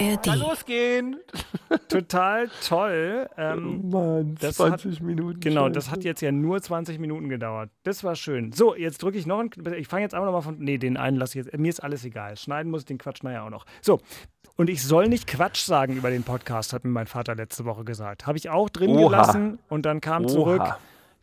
ARD. Kann losgehen. Total toll. Ähm, Mann, das 20 hat, Minuten. Genau, Scheiße. das hat jetzt ja nur 20 Minuten gedauert. Das war schön. So, jetzt drücke ich noch einen. Ich fange jetzt einfach nochmal von. Nee, den einen lasse ich jetzt. Mir ist alles egal. Schneiden muss ich den Quatsch nachher auch noch. So. Und ich soll nicht Quatsch sagen über den Podcast, hat mir mein Vater letzte Woche gesagt. Habe ich auch drin Oha. gelassen und dann kam Oha. zurück.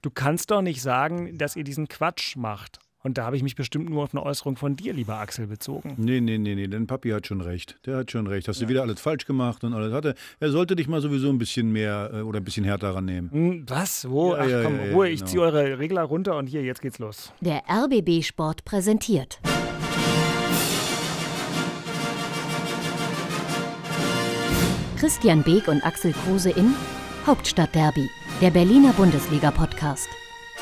Du kannst doch nicht sagen, dass ihr diesen Quatsch macht. Und da habe ich mich bestimmt nur auf eine Äußerung von dir, lieber Axel, bezogen. Nee, nee, nee, nee, denn Papi hat schon recht. Der hat schon recht. Hast du wieder alles falsch gemacht und alles hatte. Er sollte dich mal sowieso ein bisschen mehr äh, oder ein bisschen härter rannehmen. Hm, Was? Wo? Ja, Ach ja, komm, ja, ja, Ruhe, ich genau. ziehe eure Regler runter und hier, jetzt geht's los. Der RBB Sport präsentiert. Christian Beek und Axel Kruse in Hauptstadtderby, der Berliner Bundesliga-Podcast.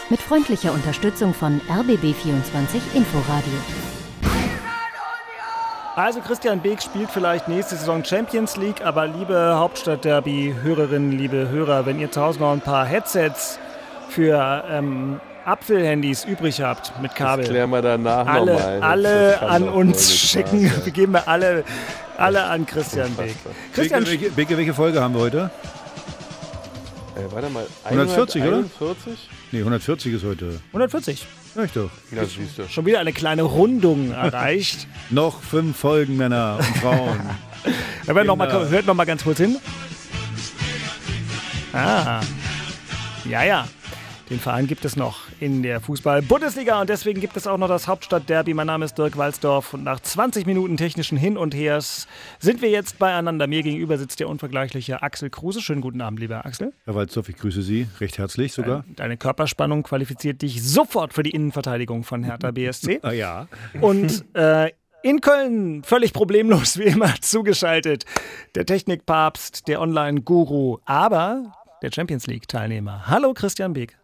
Mit freundlicher Unterstützung von RBB24 Inforadio. Also Christian Beek spielt vielleicht nächste Saison Champions League, aber liebe Hauptstadt-Derby-Hörerinnen, liebe Hörer, wenn ihr zu Hause noch ein paar Headsets für ähm, Apfelhandys übrig habt mit Das Kabel, klären wir danach alle, nochmal. alle an uns schicken. Wir geben wir alle, alle an Christian Beek. Christian, Beke, welche, Folge haben wir heute? Äh, warte mal. 140, oder? 141? Nee, 140 ist heute. 140. Ja, ich doch. Ja, siehst du. Schon wieder eine kleine Rundung erreicht. Noch fünf Folgen, Männer und Frauen. Ja, hört, noch mal, hört noch mal ganz kurz hin. Ah. Ja, ja. Den Verein gibt es noch in der Fußball-Bundesliga und deswegen gibt es auch noch das Hauptstadtderby. Mein Name ist Dirk Walzdorf und nach 20 Minuten technischen Hin und Hers sind wir jetzt beieinander. Mir gegenüber sitzt der unvergleichliche Axel Kruse. Schönen guten Abend, lieber Axel. Herr Walzdorf, ich grüße Sie recht herzlich sogar. Deine Körperspannung qualifiziert dich sofort für die Innenverteidigung von Hertha BSC. Ah ja. Und äh, in Köln völlig problemlos wie immer zugeschaltet. Der Technikpapst, der Online-Guru, aber der Champions League-Teilnehmer. Hallo Christian Beek.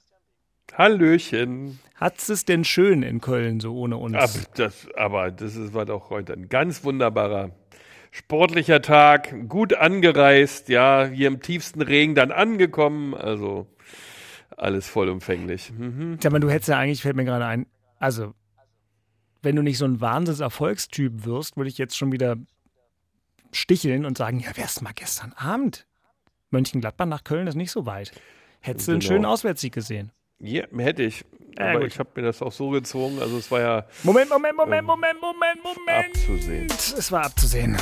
Hallöchen. Hat es denn schön in Köln so ohne uns? Ab, das, aber das ist, war doch heute ein ganz wunderbarer sportlicher Tag. Gut angereist, ja, hier im tiefsten Regen dann angekommen. Also alles vollumfänglich. Mhm. Sag mal, du hättest ja eigentlich, fällt mir gerade ein, also wenn du nicht so ein Wahnsinns-Erfolgstyp wirst, würde ich jetzt schon wieder sticheln und sagen, ja, wär's mal gestern Abend. Mönchengladbach nach Köln ist nicht so weit. Hättest du einen Genau. schönen Auswärtssieg gesehen. Ja, hätte ich. Ja, aber gut. ich habe mir das auch so gezogen. Also es war ja Moment, Moment, Moment, Ähm, Moment, Moment, Moment. abzusehen. Es war abzusehen.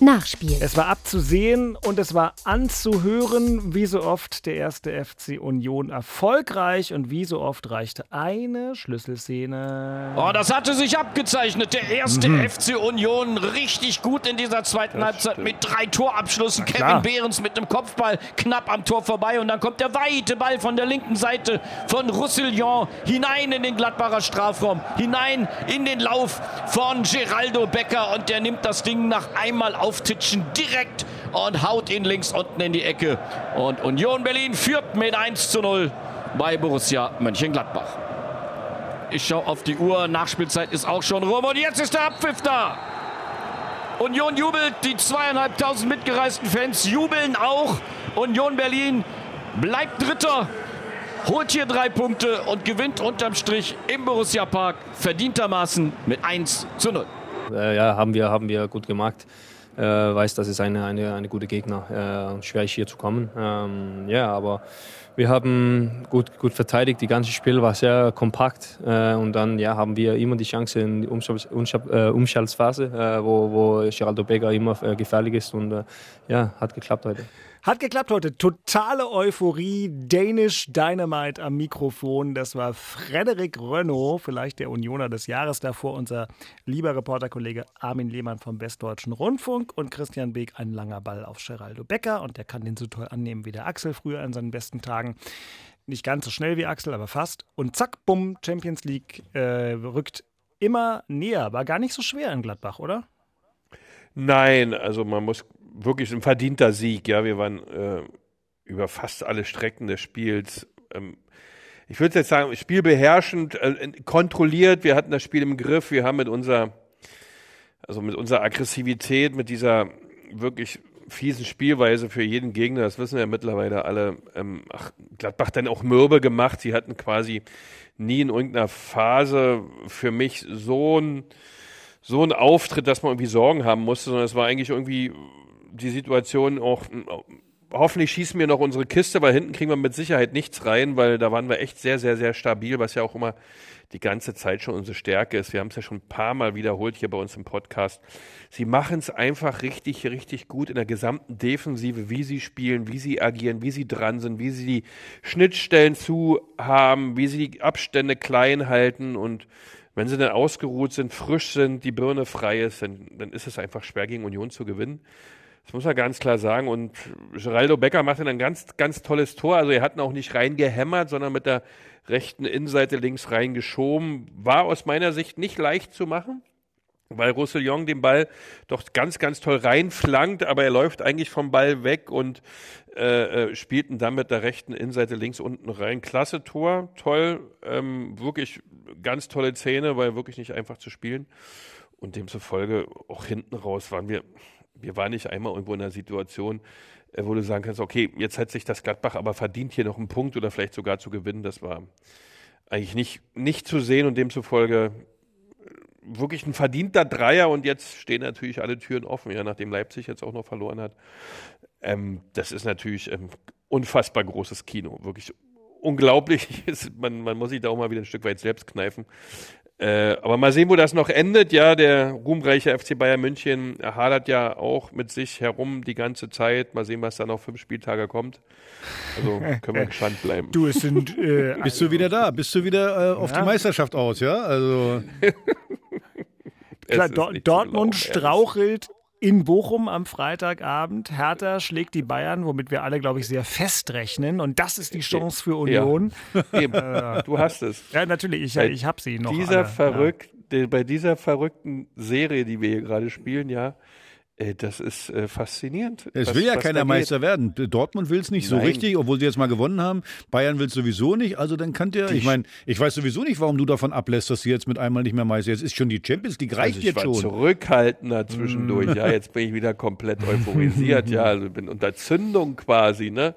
Nachspiel. Es war abzusehen und es war anzuhören, wie so oft der erste FC Union erfolgreich und wie so oft reichte eine Schlüsselszene. Oh, das hatte sich abgezeichnet. Der erste FC Union richtig gut in dieser zweiten Halbzeit mit drei Torabschlüssen. Kevin Behrens mit dem Kopfball knapp am Tor vorbei und dann kommt der weite Ball von der linken Seite von Roussillon hinein in den Gladbacher Strafraum, hinein in den Lauf von Geraldo Becker und der nimmt das Ding nach einmal auftitschen direkt und haut ihn links unten in die Ecke. Und Union Berlin führt mit 1 zu 0 bei Borussia Mönchengladbach. Ich schaue auf die Uhr. Nachspielzeit ist auch schon rum. Und jetzt ist der Abpfiff da. Union jubelt. Die zweieinhalbtausend mitgereisten Fans jubeln auch. Union Berlin bleibt Dritter. Holt hier drei Punkte und gewinnt unterm Strich im Borussia Park verdientermaßen mit 1 zu 0. Äh, ja, haben wir, haben wir gut gemacht. Äh, weiß, das ist eine, eine, eine gute Gegner. Äh, schwer hier zu kommen. Ähm, ja, aber wir haben gut, gut verteidigt. Die ganze Spiel war sehr kompakt. Äh, und dann ja, haben wir immer die Chance in die äh, Umschaltsphase, äh, wo, wo Geraldo Becker immer äh, gefährlich ist. Und ja, hat geklappt heute. Hat geklappt heute. Totale Euphorie. Danish Dynamite am Mikrofon. Das war Frederik Renault, vielleicht der Unioner des Jahres davor, unser lieber Reporterkollege Armin Lehmann vom Westdeutschen Rundfunk und Christian Beek ein langer Ball auf Geraldo Becker und der kann den so toll annehmen wie der Axel früher in seinen besten Tagen. Nicht ganz so schnell wie Axel, aber fast. Und zack, bumm, Champions League äh, rückt immer näher. War gar nicht so schwer in Gladbach, oder? Nein, also man muss wirklich ein verdienter Sieg. Ja, wir waren äh, über fast alle Strecken des Spiels. Ähm, ich würde jetzt sagen, spielbeherrschend, äh, kontrolliert. Wir hatten das Spiel im Griff. Wir haben mit unserer, also mit unserer Aggressivität, mit dieser wirklich fiesen Spielweise für jeden Gegner, das wissen ja mittlerweile alle, ähm, ach, Gladbach dann auch mürbe gemacht. Sie hatten quasi nie in irgendeiner Phase für mich so ein so ein Auftritt, dass man irgendwie Sorgen haben musste, sondern es war eigentlich irgendwie die Situation auch, hoffentlich schießen wir noch unsere Kiste, weil hinten kriegen wir mit Sicherheit nichts rein, weil da waren wir echt sehr, sehr, sehr stabil, was ja auch immer die ganze Zeit schon unsere Stärke ist. Wir haben es ja schon ein paar Mal wiederholt hier bei uns im Podcast. Sie machen es einfach richtig, richtig gut in der gesamten Defensive, wie sie spielen, wie sie agieren, wie sie dran sind, wie sie die Schnittstellen zu haben, wie sie die Abstände klein halten und wenn sie dann ausgeruht sind, frisch sind, die Birne frei ist, dann, dann ist es einfach schwer gegen Union zu gewinnen. Das muss er ganz klar sagen. Und Geraldo Becker macht dann ein ganz, ganz tolles Tor. Also er hat ihn auch nicht reingehämmert, sondern mit der rechten Innenseite links reingeschoben. War aus meiner Sicht nicht leicht zu machen, weil Roussillon den Ball doch ganz, ganz toll reinflankt, aber er läuft eigentlich vom Ball weg und äh, äh spielt ihn dann mit der rechten Innenseite links unten rein. Klasse Tor, toll, ähm, wirklich ganz tolle Szene, weil wirklich nicht einfach zu spielen. Und demzufolge auch hinten raus waren wir wir waren nicht einmal irgendwo in einer Situation, äh, wo du sagen kannst, okay, jetzt hat sich das Gladbach aber verdient, hier noch einen Punkt oder vielleicht sogar zu gewinnen. Das war eigentlich nicht, nicht zu sehen und demzufolge äh, wirklich ein verdienter Dreier und jetzt stehen natürlich alle Türen offen, ja, nachdem Leipzig jetzt auch noch verloren hat. Ähm, das ist natürlich ähm, unfassbar großes Kino, wirklich unglaublich. man, man muss sich da auch mal wieder ein Stück weit selbst kneifen, äh, aber mal sehen, wo das noch endet. Ja, der ruhmreiche FC Bayern München hadert ja auch mit sich herum die ganze Zeit. Mal sehen, was da noch fünf Spieltage kommt. Also können wir gespannt bleiben. Du, es sind. Äh, Bist du wieder da? Bist du wieder äh, auf ja. die Meisterschaft aus, ja? Also. Klar, Do Dortmund strauchelt in Bochum am Freitagabend. Hertha schlägt die Bayern, womit wir alle, glaube ich, sehr fest rechnen. Und das ist die Chance für Union. Ja. Eben. Du hast es. Ja, natürlich. Ich, ich habe sie noch. Dieser alle. verrückt, ja. bei dieser verrückten Serie, die wir hier gerade spielen, ja, das ist äh, faszinierend. Es was, will ja keiner Meister werden. Dortmund will es nicht Nein. so richtig, obwohl sie jetzt mal gewonnen haben. Bayern will es sowieso nicht. Also dann kann der, ich meine, ich weiß sowieso nicht, warum du davon ablässt, dass sie jetzt mit einmal nicht mehr Meister. Jetzt ist schon die Champions League, reicht also jetzt schon. zurückhaltender zwischendurch. Mm. ja, jetzt bin ich wieder komplett euphorisiert. ja, also bin unter Zündung quasi. Ne?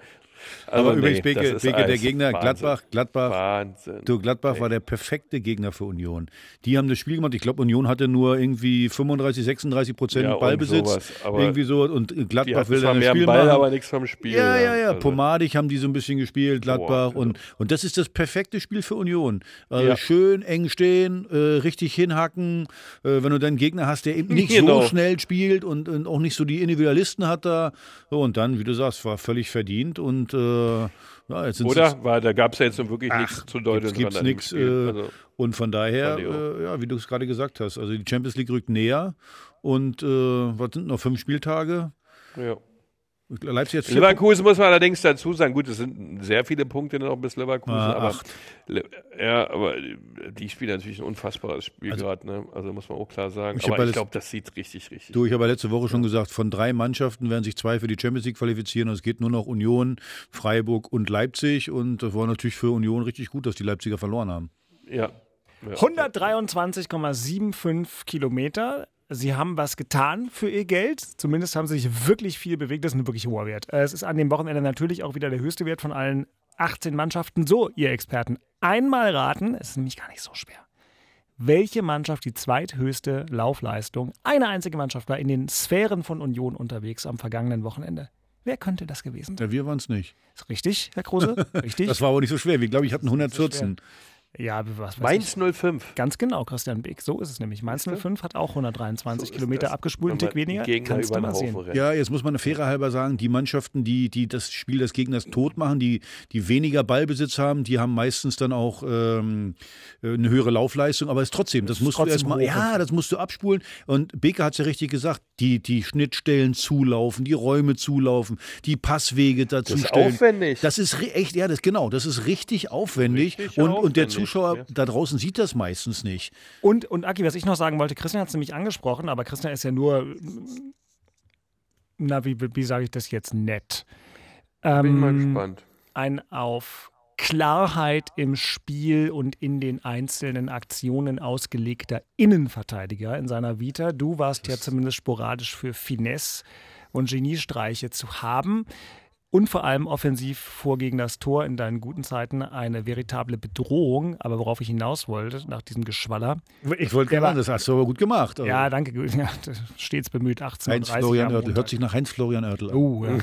Also Aber übrigens, Beke, Beke der Gegner, Wahnsinn. Gladbach, Gladbach, Wahnsinn. Du, Gladbach Ey. war der perfekte Gegner für Union. Die haben das Spiel gemacht. Ich glaube, Union hatte nur irgendwie 35, 36 Prozent ja, Ballbesitz. irgendwie so. Und Gladbach will dann das Spiel Ball, machen. aber nichts vom Spiel. Ja, ja, ja. Also. Pomadig haben die so ein bisschen gespielt, Gladbach. Boah, und, und das ist das perfekte Spiel für Union. Also ja. schön eng stehen, äh, richtig hinhacken. Äh, wenn du dann einen Gegner hast, der eben nicht genau. so schnell spielt und, und, auch nicht so die Individualisten hat da. und dann, wie du sagst, war völlig verdient und äh, ja, Oder? Weil da gab es ja jetzt wirklich ach, nichts zu deuten. Es gibt nichts. Und von daher, äh, ja, wie du es gerade gesagt hast, also die Champions League rückt näher und äh, was sind noch fünf Spieltage? Ja. Leipzig jetzt Leverkusen muss man allerdings dazu sagen, gut, es sind sehr viele Punkte noch bis Leverkusen, ah, aber acht. ja, aber die spielen natürlich ein unfassbares Spiel also, gerade, ne? Also muss man auch klar sagen. Ich aber ich glaube, das sieht richtig, richtig. Du, ich habe ja letzte Woche schon gesagt, von drei Mannschaften werden sich zwei für die Champions League qualifizieren und es geht nur noch Union, Freiburg und Leipzig und das war natürlich für Union richtig gut, dass die Leipziger verloren haben. Ja. 123,75 Kilometer Sie haben was getan für ihr Geld. Zumindest haben sie sich wirklich viel bewegt. Das ist ein wirklich hoher Wert. Äh, es ist an dem Wochenende natürlich auch wieder der höchste Wert von allen 18 Mannschaften. So, ihr Experten, einmal raten, es ist nämlich gar nicht so schwer. Welche Mannschaft die zweithöchste Laufleistung, eine einzige Mannschaft war in den Sphären von Union unterwegs am vergangenen Wochenende? Wer könnte das gewesen sein? Ja, wir waren es nicht. Ist richtig, Herr Kruse? Richtig. das war aber nicht so schwer. Wir, glaube ich, hatten 114. Ja, was Mainz 05. Ganz genau, Christian Beck. So ist es nämlich. Mainz 05 hat auch 123 so Kilometer abgespult, ein Tick weniger. Kannst du mal sehen. Ja, jetzt muss man eine faire halber sagen, die Mannschaften, die, die das Spiel des Gegners tot machen, die, die weniger Ballbesitz haben, die haben meistens dann auch ähm, eine höhere Laufleistung. Aber es ist trotzdem, das, das musst du erstmal, ja, das musst du abspulen. Und Beker hat es ja richtig gesagt, die, die Schnittstellen zulaufen, die Räume zulaufen, die Passwege dazu das ist stellen. aufwendig. Das ist echt, ja, das genau, das ist richtig aufwendig. Richtig und, aufwendig. und der Zuschauer da draußen sieht das meistens nicht. Und, und Aki, was ich noch sagen wollte, Christian hat es nämlich angesprochen, aber Christian ist ja nur, na, wie, wie sage ich das jetzt nett? Ähm, Bin mal gespannt. Ein auf Klarheit im Spiel und in den einzelnen Aktionen ausgelegter Innenverteidiger in seiner Vita. Du warst ja zumindest sporadisch für Finesse und Geniestreiche zu haben. Und vor allem offensiv vor gegen das Tor in deinen guten Zeiten eine veritable Bedrohung. Aber worauf ich hinaus wollte, nach diesem Geschwaller. Ich wollte gerne das hast du aber gut gemacht. Also. Ja, danke. Ja, stets bemüht. 18 Heinz Florian Oertel. Hört sich nach Heinz Florian Oertel an. Oh, ja.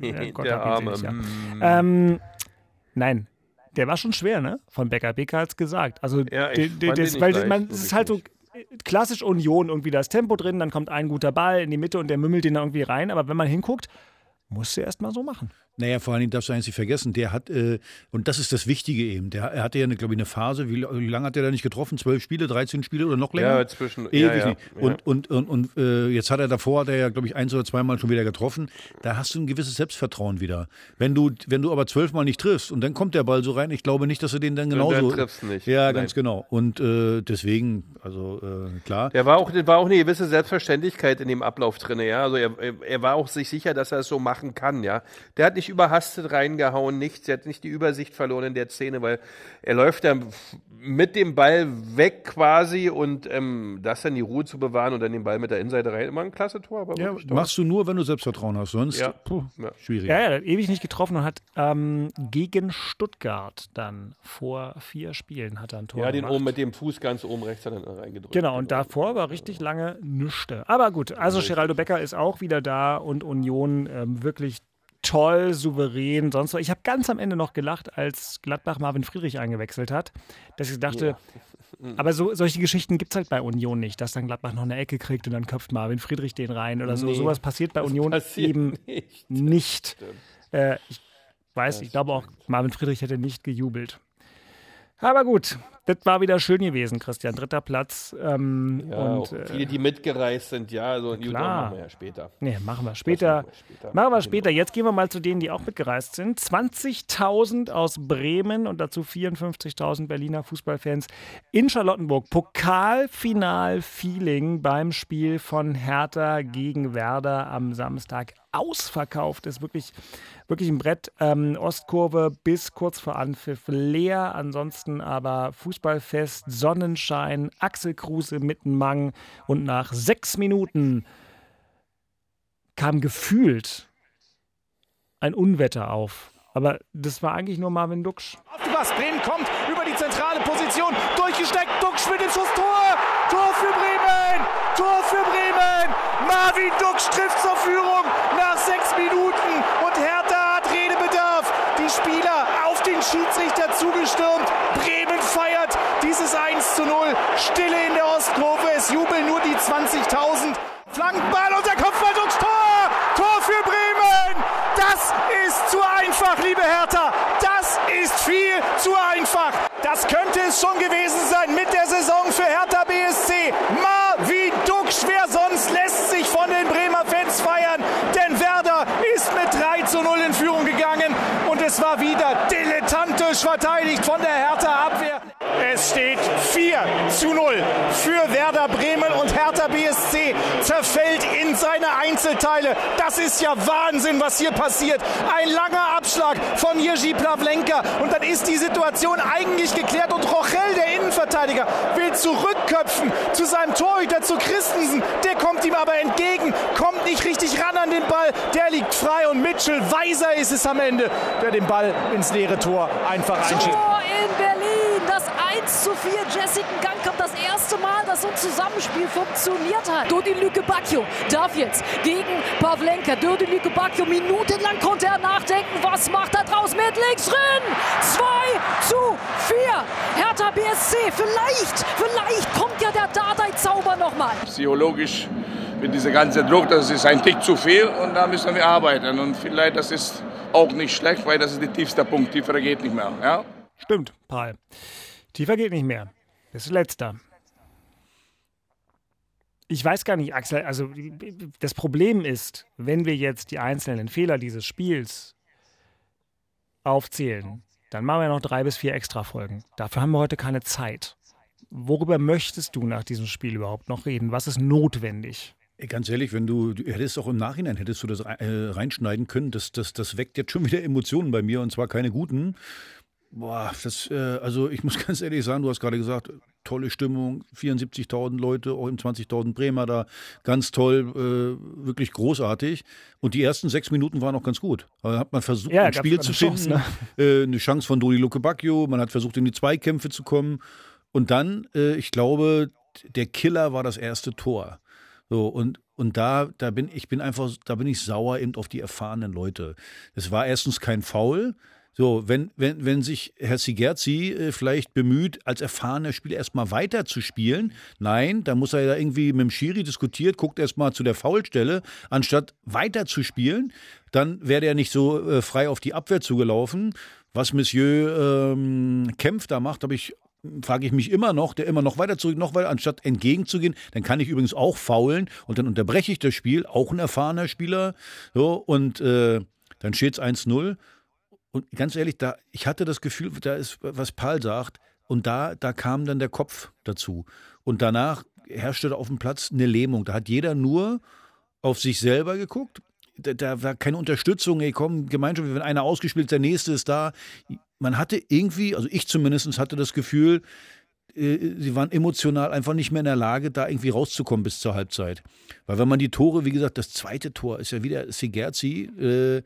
ja Gott Der Arme. Selig, ja. Mm. Ähm, nein, der war schon schwer, ne? Von Becker. Becker hat es gesagt. Also, ja, ich de, das, weil man, es ist halt so klassisch Union, irgendwie das Tempo drin, dann kommt ein guter Ball in die Mitte und der mümmelt den da irgendwie rein. Aber wenn man hinguckt, musst du erst mal so machen. Naja, vor allen Dingen darfst du eins nicht vergessen, der hat, äh, und das ist das Wichtige eben, der, er hatte ja, glaube ich, eine Phase, wie, wie lange hat er da nicht getroffen? Zwölf Spiele, 13 Spiele oder noch länger? Ja, zwischen, Ewig ja, ja, Und, und, und, und äh, jetzt hat er davor, hat er ja, glaube ich, eins oder zweimal schon wieder getroffen. Da hast du ein gewisses Selbstvertrauen wieder. Wenn du, wenn du aber zwölfmal nicht triffst und dann kommt der Ball so rein, ich glaube nicht, dass er den dann genauso. Dann triffst nicht. Ja, Nein. ganz genau. Und äh, deswegen, also äh, klar. Der war auch, war auch eine gewisse Selbstverständlichkeit in dem Ablauf drin, ja. Also er, er war auch sich sicher, dass er es so machen kann, ja. Der hat nicht überhastet rein reingehauen, nichts. Er hat nicht die Übersicht verloren in der Szene, weil er läuft dann mit dem Ball weg quasi und ähm, das dann die Ruhe zu bewahren und dann den Ball mit der Innenseite rein. Immer ein klasse Tor. Aber ja, machst du nur, wenn du Selbstvertrauen hast, sonst ja. Puh, ja. schwierig. Ja, er hat ewig nicht getroffen und hat ähm, gegen Stuttgart dann vor vier Spielen hat er ein Tor Ja, den gemacht. oben mit dem Fuß ganz oben rechts hat er dann reingedrückt. Genau, und davor war richtig lange nüchte. Aber gut, also Geraldo Becker ist auch wieder da und Union ähm, wirklich toll, souverän, sonst was. Ich habe ganz am Ende noch gelacht, als Gladbach Marvin Friedrich eingewechselt hat, dass ich dachte, ja. aber so, solche Geschichten gibt es halt bei Union nicht, dass dann Gladbach noch eine Ecke kriegt und dann köpft Marvin Friedrich den rein oder so. Nee, Sowas passiert bei Union passiert eben nicht. nicht. Äh, ich weiß, das ich glaube auch, Marvin Friedrich hätte nicht gejubelt. Aber gut, das war wieder schön gewesen, Christian. Dritter Platz. Ähm, ja, und, äh, viele, die mitgereist sind, ja, also klar. machen wir ja später. Nee, machen wir später. Machen wir später. Machen wir später. Jetzt gehen wir mal zu denen, die auch mitgereist sind. 20.000 aus Bremen und dazu 54.000 Berliner Fußballfans in Charlottenburg. Pokalfinal-Feeling beim Spiel von Hertha gegen Werder am Samstag. Ausverkauft ist wirklich, wirklich ein Brett. Ähm, Ostkurve bis kurz vor Anpfiff leer. Ansonsten aber Fußballfest, Sonnenschein, Axel Kruse mit Mang. Und nach sechs Minuten kam gefühlt ein Unwetter auf. Aber das war eigentlich nur Marvin Duksch. Auf die Bass, Bremen kommt über die zentrale Position, durchgesteckt, Duksch mit dem Schuss, Tor! Tor für Bremen! Tor für Bremen! Marvin Duksch trifft zur Führung nach sechs Minuten und Hertha hat Redebedarf. Die Spieler auf den Schiedsrichter zugestürmt. Bremen feiert dieses 1 zu 0. Stille in der Ostkurve, es jubeln nur die 20.000. Flankenball und der Kopfball Duksch, Tor! Tor für Bremen! Das ist zu einfach, liebe Hertha. Das ist viel zu einfach. Das könnte es schon gewesen sein mit der Saison für Hertha BSC. Marvin Duksch, wer sonst lässt sich von den Bremer Fans feiern? Denn Werder ist mit 3 zu 0 in Führung gegangen und es war wieder dilettantisch verteidigt von der zu 0 für Werder Bremen und Hertha BSC zerfällt in seine Einzelteile. Das ist ja Wahnsinn, was hier passiert. Ein langer Abschlag von Jerzy Plavlenka und dann ist die Situation eigentlich geklärt und Rochel, der Innenverteidiger, will zurückköpfen zu seinem Torhüter, zu Christensen. Der kommt ihm aber entgegen, kommt nicht richtig ran an den Ball. Der liegt frei und Mitchell Weiser ist es am Ende, der den Ball ins leere Tor einfach einschiebt. Tor in Berlin, das 1 zu 4. Jessica dass so ein Zusammenspiel funktioniert hat. Dodi Lüke Bacchio darf jetzt gegen Pavlenka. Dodi Lüke Bacchio, minutenlang konnte er nachdenken. Was macht er draus mit links drin? 2 zu 4. Hertha BSC, vielleicht, vielleicht kommt ja der Dardai-Zauber nochmal. Psychologisch mit dieser ganze Druck, das ist ein Tick zu viel und da müssen wir arbeiten. Und vielleicht das ist auch nicht schlecht, weil das ist der tiefste Punkt. Tiefer geht nicht mehr. Ja? Stimmt, Paul. Tiefer geht nicht mehr. Das ist letzter. Ich weiß gar nicht, Axel, also das Problem ist, wenn wir jetzt die einzelnen Fehler dieses Spiels aufzählen, dann machen wir noch drei bis vier Extra-Folgen. Dafür haben wir heute keine Zeit. Worüber möchtest du nach diesem Spiel überhaupt noch reden? Was ist notwendig? Ganz ehrlich, wenn du, du hättest auch im Nachhinein hättest du das äh, reinschneiden können, das, das, das weckt jetzt schon wieder Emotionen bei mir und zwar keine guten. Boah, das, äh, also ich muss ganz ehrlich sagen, du hast gerade gesagt, tolle Stimmung, 74.000 Leute, auch im 20.000 Bremer da, ganz toll, äh, wirklich großartig. Und die ersten sechs Minuten waren auch ganz gut. Da hat man versucht, Ja, ein Spiel zu Chance, finden, ne? äh, eine Chance von Dodi Luke Bacchio, man hat versucht, in die Zweikämpfe zu kommen. Und dann, äh, ich glaube, der Killer war das erste Tor. So, und, und da, da bin ich bin einfach, da bin ich sauer eben auf die erfahrenen Leute. Es war erstens kein Foul. So, wenn, wenn, wenn sich Herr Sigerzi äh, vielleicht bemüht, als erfahrener Spieler erstmal weiter zu spielen, nein, da muss er ja irgendwie mit dem Schiri diskutiert, guckt erstmal zu der Foulstelle, anstatt weiter zu spielen, dann wäre er nicht so äh, frei auf die Abwehr zugelaufen. Was Monsieur ähm, Kempf da macht, habe ich frage ich mich immer noch, der immer noch weiter zurück, noch weiter, anstatt entgegenzugehen, dann kann ich übrigens auch faulen und dann unterbreche ich das Spiel, auch ein erfahrener Spieler, so, und äh, dann steht es 1-0. Und ganz ehrlich, da, ich hatte das Gefühl, da ist, was Paul sagt, und da, da kam dann der Kopf dazu. Und danach herrschte da auf dem Platz eine Lähmung. Da hat jeder nur auf sich selber geguckt. Da, da war keine Unterstützung, ey, komm, Gemeinschaft, wenn einer ausgespielt ist, der nächste ist da. Man hatte irgendwie, also ich zumindest hatte das Gefühl, äh, sie waren emotional einfach nicht mehr in der Lage, da irgendwie rauszukommen bis zur Halbzeit. Weil wenn man die Tore, wie gesagt, das zweite Tor ist ja wieder Sigerzi, äh,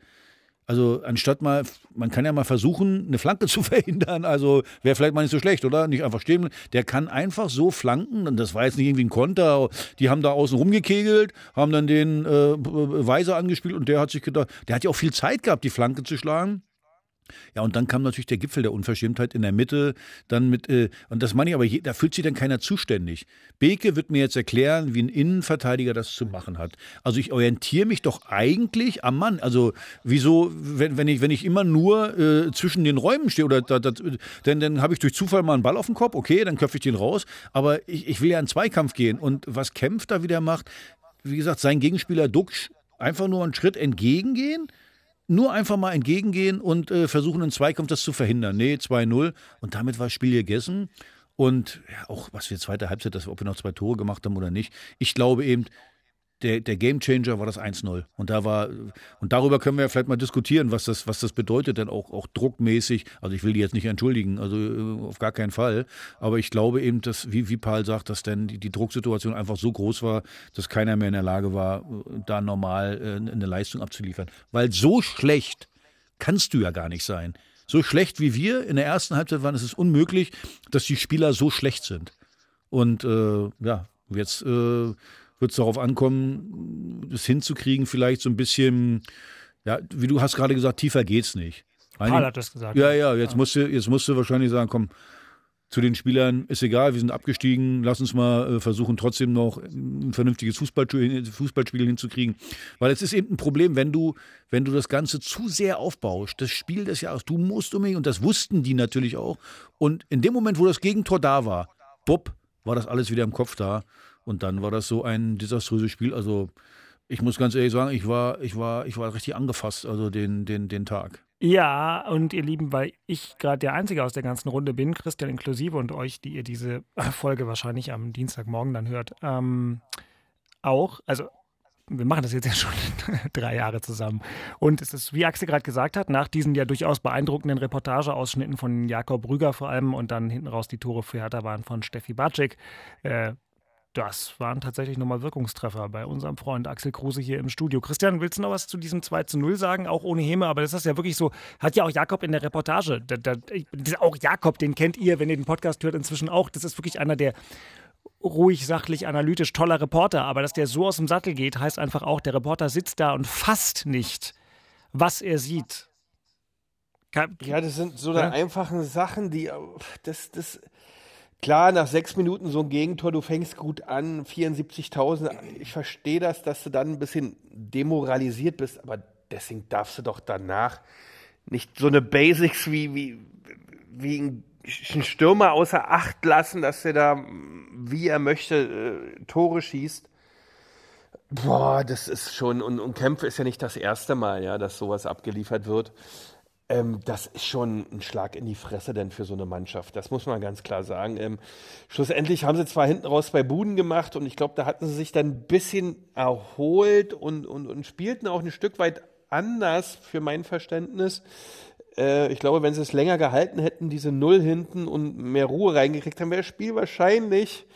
also anstatt mal, man kann ja mal versuchen, eine Flanke zu verhindern. Also wäre vielleicht mal nicht so schlecht, oder? Nicht einfach stehen. Der kann einfach so flanken. Und das war jetzt nicht irgendwie ein Konter. Die haben da außen rumgekegelt, haben dann den äh, Weiser angespielt und der hat sich gedacht, der hat ja auch viel Zeit gehabt, die Flanke zu schlagen. Ja, und dann kam natürlich der Gipfel der Unverschämtheit in der Mitte, dann mit, äh, und das meine ich aber, da fühlt sich dann keiner zuständig. Beke wird mir jetzt erklären, wie ein Innenverteidiger das zu machen hat. Also ich orientiere mich doch eigentlich am Mann. Also wieso, wenn, wenn, ich, wenn ich immer nur äh, zwischen den Räumen stehe, oder da, da, dann, dann habe ich durch Zufall mal einen Ball auf dem Kopf, okay, dann köpfe ich den raus, aber ich, ich will ja in Zweikampf gehen. Und was Kempf da wieder macht, wie gesagt, sein Gegenspieler Duxch, einfach nur einen Schritt entgegengehen, nur einfach mal entgegengehen und äh, versuchen, in Zweikampf das zu verhindern. Nee, 2-0. Und damit war das Spiel gegessen. Und ja, auch was wir zweite Halbzeit, dass ob wir noch zwei Tore gemacht haben oder nicht. Ich glaube eben, der, der Gamechanger war das 1-0. Und da war, und darüber können wir ja vielleicht mal diskutieren, was das, was das bedeutet, denn auch, auch druckmäßig. Also ich will die jetzt nicht entschuldigen, also äh, auf gar keinen Fall. Aber ich glaube eben, dass, wie, wie Paul sagt, dass dann die, die Drucksituation einfach so groß war, dass keiner mehr in der Lage war, äh, da normal äh, eine Leistung abzuliefern. Weil so schlecht kannst du ja gar nicht sein. So schlecht wie wir in der ersten Halbzeit waren, ist es unmöglich, dass die Spieler so schlecht sind. Und äh, ja, jetzt äh, wird es darauf ankommen, das hinzukriegen, vielleicht so ein bisschen, ja, wie du hast gerade gesagt, tiefer geht's nicht. Paul hat das gesagt. Ja, ja, jetzt musst du, jetzt musst du wahrscheinlich sagen, komm, zu den Spielern ist egal, wir sind abgestiegen, lass uns mal äh, versuchen, trotzdem noch ein vernünftiges Fußballspiel, Fußballspiel hinzukriegen. Weil es ist eben ein Problem, wenn du, wenn du das Ganze zu sehr aufbaust, das Spiel des Jahres, du musst unbedingt, und das wussten die natürlich auch. Und in dem Moment, wo das Gegentor da war, bupp, war das alles wieder im Kopf da. Und dann war das so ein desaströses Spiel. Also ich muss ganz ehrlich sagen, ich war, ich war, ich war richtig angefasst, also den, den, den Tag. Ja, und ihr Lieben, weil ich gerade der Einzige aus der ganzen Runde bin, Christian inklusive und euch, die ihr diese Folge wahrscheinlich am Dienstagmorgen dann hört, ähm, auch, also wir machen das jetzt ja schon drei Jahre zusammen. Und es ist, wie Axel gerade gesagt hat, nach diesen ja durchaus beeindruckenden Reportageausschnitten von Jakob Brüger vor allem und dann hinten raus die Tore für Hertha waren von Steffi Batschik, äh, das waren tatsächlich nochmal Wirkungstreffer bei unserem Freund Axel Kruse hier im Studio. Christian, willst du noch was zu diesem 2 zu 0 sagen? Auch ohne Heme, aber das ist ja wirklich so, hat ja auch Jakob in der Reportage. Da, da, auch Jakob, den kennt ihr, wenn ihr den Podcast hört, inzwischen auch. Das ist wirklich einer der ruhig, sachlich, analytisch toller Reporter. Aber dass der so aus dem Sattel geht, heißt einfach auch, der Reporter sitzt da und fasst nicht, was er sieht. Ja, das sind so eine einfachen Sachen, die das, das Klar, nach sechs Minuten so ein Gegentor, du fängst gut an, 74.000. Ich verstehe das, dass du dann ein bisschen demoralisiert bist, aber deswegen darfst du doch danach nicht so eine Basics wie, wie, wie ein Stürmer außer Acht lassen, dass er da, wie er möchte, äh, Tore schießt. Boah, das ist schon, und, und Kämpfe ist ja nicht das erste Mal, ja, dass sowas abgeliefert wird. Ähm, das ist schon ein Schlag in die Fresse denn für so eine Mannschaft. Das muss man ganz klar sagen. Ähm, schlussendlich haben sie zwar hinten raus bei Buden gemacht und ich glaube, da hatten sie sich dann ein bisschen erholt und, und, und spielten auch ein Stück weit anders für mein Verständnis. Äh, ich glaube, wenn sie es länger gehalten hätten, diese Null hinten und mehr Ruhe reingekriegt haben, wäre das Spiel wahrscheinlich.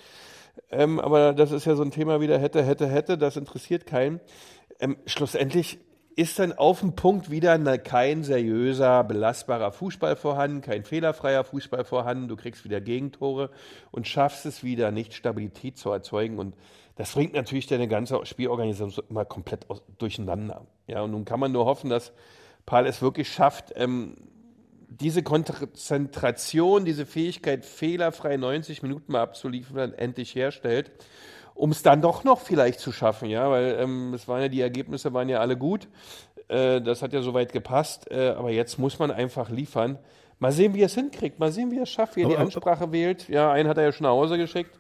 Ähm, aber das ist ja so ein Thema wieder hätte, hätte, hätte. Das interessiert keinen. Ähm, schlussendlich ist dann auf dem Punkt wieder eine, kein seriöser, belastbarer Fußball vorhanden, kein fehlerfreier Fußball vorhanden. Du kriegst wieder Gegentore und schaffst es wieder, nicht Stabilität zu erzeugen. Und das bringt natürlich deine ganze Spielorganisation immer komplett durcheinander. Ja, und nun kann man nur hoffen, dass Paul es wirklich schafft, ähm, diese Konzentration, diese Fähigkeit, fehlerfrei 90 Minuten mal abzuliefern, endlich herstellt um es dann doch noch vielleicht zu schaffen, ja, weil ähm, es waren ja die Ergebnisse waren ja alle gut. Äh, das hat ja soweit gepasst, äh, aber jetzt muss man einfach liefern. Mal sehen, wie er es hinkriegt, mal sehen, wie er es schafft, wie er die Ansprache wählt. Ja, einen hat er ja schon nach Hause geschickt.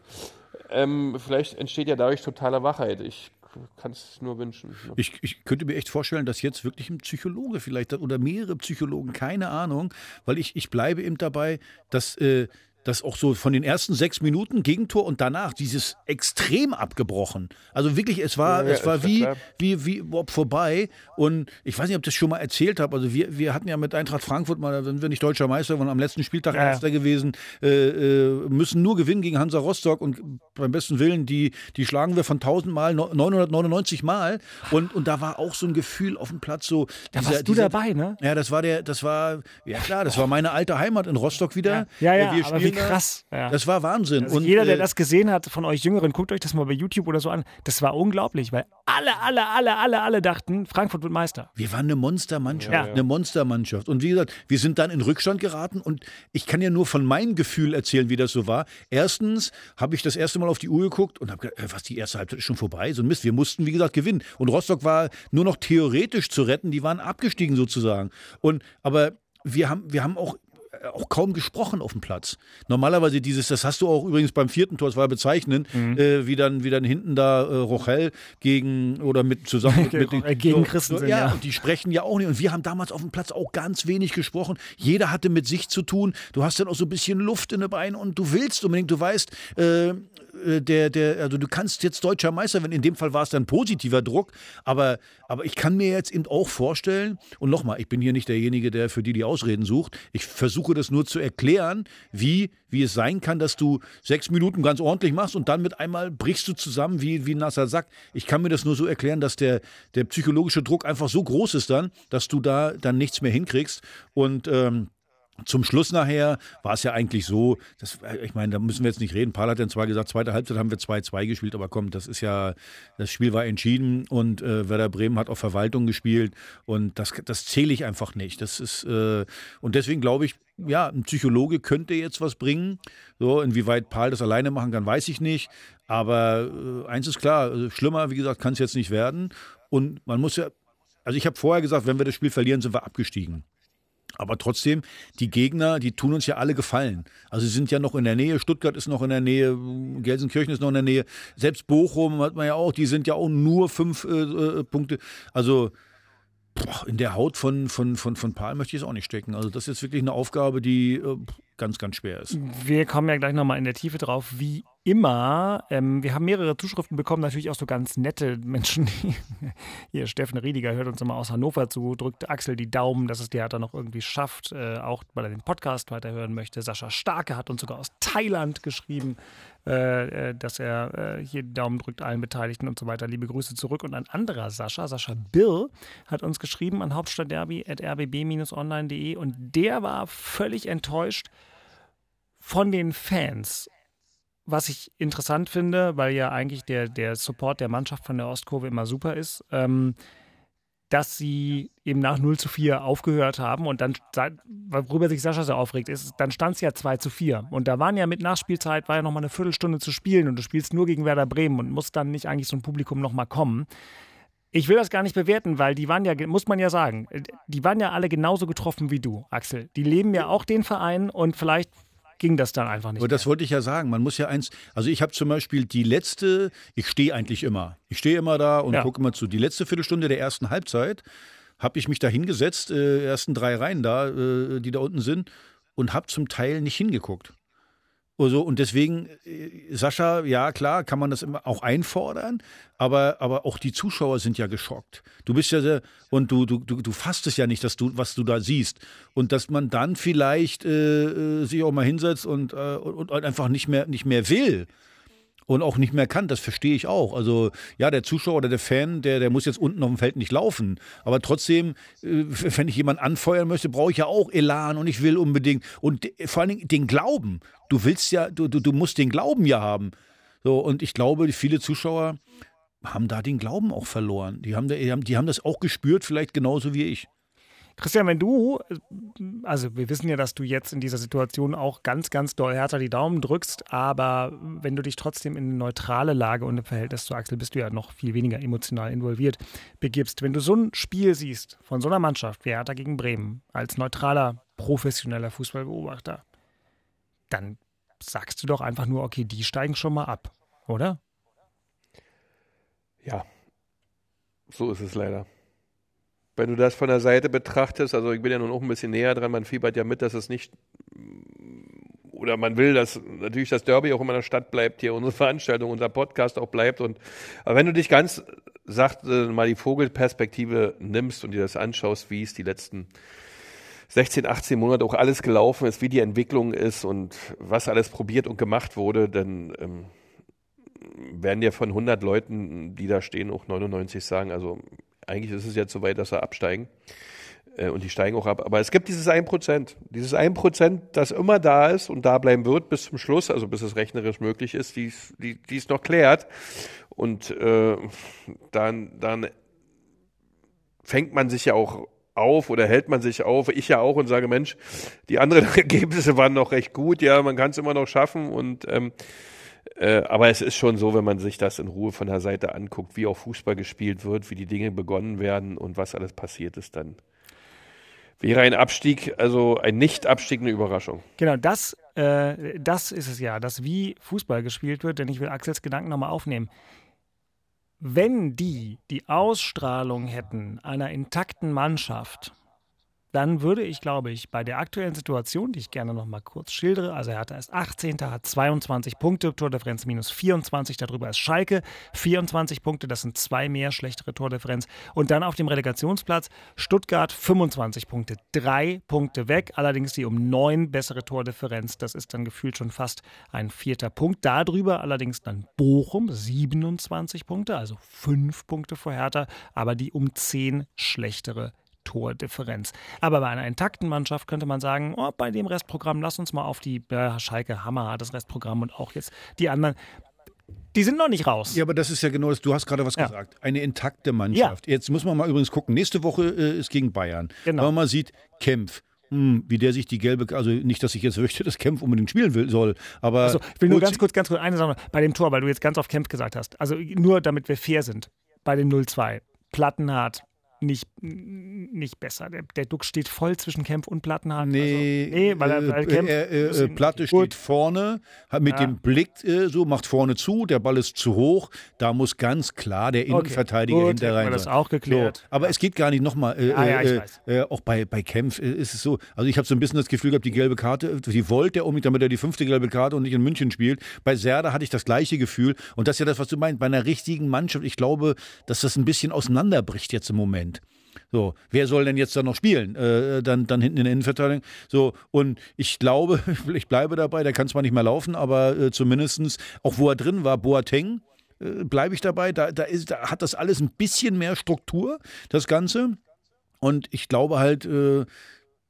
Ähm, vielleicht entsteht ja dadurch totale Wachheit. Ich kann es nur wünschen. Ne? Ich, ich, könnte mir echt vorstellen, dass jetzt wirklich ein Psychologe vielleicht oder mehrere Psychologen, keine Ahnung, weil ich, ich bleibe eben dabei, dass äh, dass auch so von den ersten sechs Minuten Gegentor und danach dieses extrem abgebrochen. Also wirklich, es war, ja, es war wie, wie, wie überhaupt vorbei. Und ich weiß nicht, ob ich das schon mal erzählt habe. Also wir, wir hatten ja mit Eintracht Frankfurt mal, sind wir nicht deutscher Meister, waren am letzten Spieltag ja. Erster gewesen, äh, äh, müssen nur gewinnen gegen Hansa Rostock und beim besten Willen, die, die schlagen wir von 1000 Mal 999 Mal. Und, und da war auch so ein Gefühl auf dem Platz so. Da dieser, warst du dieser, dabei, ne? Ja, das war der, das war, ja klar, das war meine alte Heimat in Rostock wieder. Ja, ja, ja wir spielen krass. Ja. Das war Wahnsinn. Also und jeder, der äh, das gesehen hat von euch Jüngeren, guckt euch das mal bei YouTube oder so an. Das war unglaublich, weil alle, alle, alle, alle, alle dachten, Frankfurt wird Meister. Wir waren eine Monstermannschaft. Ja. Eine Monstermannschaft. Und wie gesagt, wir sind dann in Rückstand geraten und ich kann ja nur von meinem Gefühl erzählen, wie das so war. Erstens habe ich das erste Mal auf die Uhr geguckt und habe gedacht, äh, was, die erste Halbzeit ist schon vorbei? So ein Mist. Wir mussten, wie gesagt, gewinnen. Und Rostock war nur noch theoretisch zu retten. Die waren abgestiegen sozusagen. Und, aber wir haben, wir haben auch auch kaum gesprochen auf dem Platz. Normalerweise dieses, das hast du auch übrigens beim vierten Tor, das war bezeichnend, mhm. äh, wie, dann, wie dann hinten da äh, Rochel gegen oder mit zusammen mit, den, gegen Christen. So, ja, ja, und die sprechen ja auch nicht. Und wir haben damals auf dem Platz auch ganz wenig gesprochen. Jeder hatte mit sich zu tun. Du hast dann auch so ein bisschen Luft in den Beinen und du willst unbedingt, du weißt, äh, äh, der, der, also du kannst jetzt deutscher Meister werden. In dem Fall war es dann positiver Druck. Aber, aber ich kann mir jetzt eben auch vorstellen, und nochmal, ich bin hier nicht derjenige, der für die die Ausreden sucht. Ich versuche das nur zu erklären, wie, wie es sein kann, dass du sechs Minuten ganz ordentlich machst und dann mit einmal brichst du zusammen wie, wie Nasser sagt. Ich kann mir das nur so erklären, dass der, der psychologische Druck einfach so groß ist dann, dass du da dann nichts mehr hinkriegst. Und ähm, zum Schluss nachher war es ja eigentlich so, das, ich meine, da müssen wir jetzt nicht reden. Paul hat dann zwar gesagt, zweite Halbzeit haben wir 2-2 gespielt, aber komm, das ist ja, das Spiel war entschieden und äh, Werder Bremen hat auf Verwaltung gespielt und das, das zähle ich einfach nicht. Das ist, äh, und deswegen glaube ich, ja, ein Psychologe könnte jetzt was bringen. So, inwieweit Paul das alleine machen kann, weiß ich nicht. Aber äh, eins ist klar, also schlimmer, wie gesagt, kann es jetzt nicht werden. Und man muss ja, also ich habe vorher gesagt, wenn wir das Spiel verlieren, sind wir abgestiegen. Aber trotzdem, die Gegner, die tun uns ja alle gefallen. Also sie sind ja noch in der Nähe, Stuttgart ist noch in der Nähe, Gelsenkirchen ist noch in der Nähe, selbst Bochum hat man ja auch, die sind ja auch nur fünf äh, äh Punkte. Also boah, in der Haut von, von, von, von Paul möchte ich es auch nicht stecken. Also das ist wirklich eine Aufgabe, die äh, ganz, ganz schwer ist. Wir kommen ja gleich nochmal in der Tiefe drauf, wie immer. Ähm, wir haben mehrere Zuschriften bekommen, natürlich auch so ganz nette Menschen. Hier, Steffen Riediger hört uns immer aus Hannover zu, drückt Axel die Daumen, dass es der hat er noch irgendwie schafft, äh, auch weil er den Podcast weiterhören möchte. Sascha Starke hat uns sogar aus Thailand geschrieben, äh, äh dass er äh, hier die Daumen drückt allen Beteiligten und so weiter. Liebe Grüße zurück. Und ein anderer Sascha, Sascha Bill, hat uns geschrieben an hauptstadtderby.rbb-online.de und der war völlig enttäuscht von den Fans was ich interessant finde, weil ja eigentlich der, der Support der Mannschaft von der Ostkurve immer super ist, ähm, dass sie eben nach 0 zu 4 aufgehört haben und dann, worüber sich Sascha so aufregt, ist, dann stand es ja 2 zu 4. Und da waren ja mit Nachspielzeit, war ja nochmal eine Viertelstunde zu spielen und du spielst nur gegen Werder Bremen und musst dann nicht eigentlich so ein Publikum nochmal kommen. Ich will das gar nicht bewerten, weil die waren ja, muss man ja sagen, die waren ja alle genauso getroffen wie du, Axel. Die leben ja auch den Verein und vielleicht ging das dann einfach nicht. Aber das wollte ich ja sagen. Man muss ja eins, also ich habe zum Beispiel die letzte, ich stehe eigentlich immer. Ich stehe immer da und ja. gucke immer zu. Die letzte Viertelstunde der ersten Halbzeit habe ich mich da hingesetzt, äh, ersten drei Reihen da, äh, die da unten sind, und habe zum Teil nicht hingeguckt. Also, und deswegen, äh, Sascha, ja klar, kann man das immer auch einfordern, aber, aber auch die Zuschauer sind ja geschockt. Du bist ja sehr, und du, du, du, du fasst es ja nicht, dass du, was du da siehst. Und dass man dann vielleicht äh, äh sich auch mal hinsetzt und, äh, und, und einfach nicht mehr, nicht mehr will und auch nicht mehr kann. Das verstehe ich auch. Also ja, der Zuschauer oder der Fan, der, der muss jetzt unten auf dem Feld nicht laufen. Aber trotzdem, äh, wenn ich jemanden anfeuern möchte, brauche ich ja auch Elan und ich will unbedingt. Und vor allen Dingen den Glauben. Du willst ja, du, du, du musst den Glauben ja haben. So, und ich glaube, viele Zuschauer haben da den Glauben auch verloren. Die haben, die haben, die haben das auch gespürt, vielleicht genauso wie ich. Christian, wenn du, also wir wissen ja, dass du jetzt in dieser Situation auch ganz, ganz doll härter die Daumen drückst, aber wenn du dich trotzdem in eine neutrale Lage und im Verhältnis zu Axel bist du ja noch viel weniger emotional involviert, begibst. Wenn du so ein Spiel siehst von so einer Mannschaft wie Hertha gegen Bremen als neutraler, professioneller Fußballbeobachter, dann sagst du doch einfach nur, okay, die steigen schon mal ab, oder? Ja, so ist es leider wenn du das von der Seite betrachtest, also ich bin ja nun auch ein bisschen näher dran, man fiebert ja mit, dass es nicht oder man will, dass natürlich das Derby auch immer in der Stadt bleibt, hier unsere Veranstaltung, unser Podcast auch bleibt. Und aber wenn du dich ganz sagt äh, mal die Vogelperspektive nimmst und dir das anschaust, wie es die letzten 16, 18 Monate auch alles gelaufen ist, wie die Entwicklung ist und was alles probiert und gemacht wurde, dann ähm, werden dir von 100 Leuten, die da stehen, auch 99 sagen, also eigentlich ist es jetzt so weit, dass sie absteigen. Äh, und die steigen auch ab. Aber es gibt dieses 1%. Dieses 1%, das immer da ist und da bleiben wird bis zum Schluss, also bis es rechnerisch möglich ist, die es noch klärt. Und äh, dann, dann fängt man sich ja auch auf oder hält man sich auf, ich ja auch und sage, Mensch, die anderen Ergebnisse waren noch recht gut, ja, man kann es immer noch schaffen und ähm, äh, aber es ist schon so, wenn man sich das in Ruhe von der Seite anguckt, wie auch Fußball gespielt wird, wie die Dinge begonnen werden und was alles passiert ist, dann wäre ein Abstieg, also ein Nicht-Abstieg eine Überraschung. Genau, das, äh, das ist es ja, dass wie Fußball gespielt wird, denn ich will Axels Gedanken nochmal aufnehmen. Wenn die die Ausstrahlung hätten einer intakten Mannschaft, dann würde ich, glaube ich, bei der aktuellen Situation, die ich gerne noch mal kurz schildere, also er ist 18., hat 22 Punkte, Tordifferenz minus 24, darüber ist Schalke, 24 Punkte, das sind zwei mehr schlechtere Tordifferenz. Und dann auf dem Relegationsplatz Stuttgart 25 Punkte, drei Punkte weg, allerdings die um neun bessere Tordifferenz, das ist dann gefühlt schon fast ein vierter Punkt. Darüber allerdings dann Bochum 27 Punkte, also fünf Punkte vor Hertha, aber die um zehn schlechtere Tordifferenz. Aber bei einer intakten Mannschaft könnte man sagen, oh, bei dem Restprogramm, lass uns mal auf die äh, Schalke Hammer das Restprogramm und auch jetzt die anderen. Die sind noch nicht raus. Ja, aber das ist ja genau das. Du hast gerade was ja. gesagt. Eine intakte Mannschaft. Ja. Jetzt muss man mal übrigens gucken. Nächste Woche äh, ist gegen Bayern. Genau. Wenn man mal sieht, Kempf. Hm, wie der sich die gelbe, also nicht, dass ich jetzt möchte, dass Kempf unbedingt spielen will, soll, aber. Also, ich will nur ganz kurz, ganz kurz eine Sache bei dem Tor, weil du jetzt ganz oft Kempf gesagt hast. Also nur damit wir fair sind. Bei dem 0-2. Plattenhardt, nicht, nicht besser. Der, der Duck steht voll zwischen Kempf und Plattenhardt. Nee, also, nee weil er, weil Kempf äh, äh, Platte steht vorne, hat mit ja. dem Blick äh, so, macht vorne zu, der Ball ist zu hoch. Da muss ganz klar der Innenverteidiger okay, hinter rein. das auch geklärt. So, aber ja. es geht gar nicht nochmal. Äh, ah, ja, äh, äh, auch bei, bei Kempf ist es so. Also ich habe so ein bisschen das Gefühl gehabt, die gelbe Karte, die wollte er unbedingt, damit er die fünfte gelbe Karte und nicht in München spielt. Bei Serda hatte ich das gleiche Gefühl. Und das ist ja das, was du meinst. Bei einer richtigen Mannschaft, ich glaube, dass das ein bisschen auseinanderbricht jetzt im Moment. So, wer soll denn jetzt da noch spielen? Äh, dann, dann hinten in der Innenverteidigung. So, und ich glaube, ich bleibe dabei, der kann zwar nicht mehr laufen, aber äh, zumindest, auch wo er drin war, Boateng, äh, bleibe ich dabei. Da, da, ist, da hat das alles ein bisschen mehr Struktur, das Ganze. Und ich glaube halt, äh,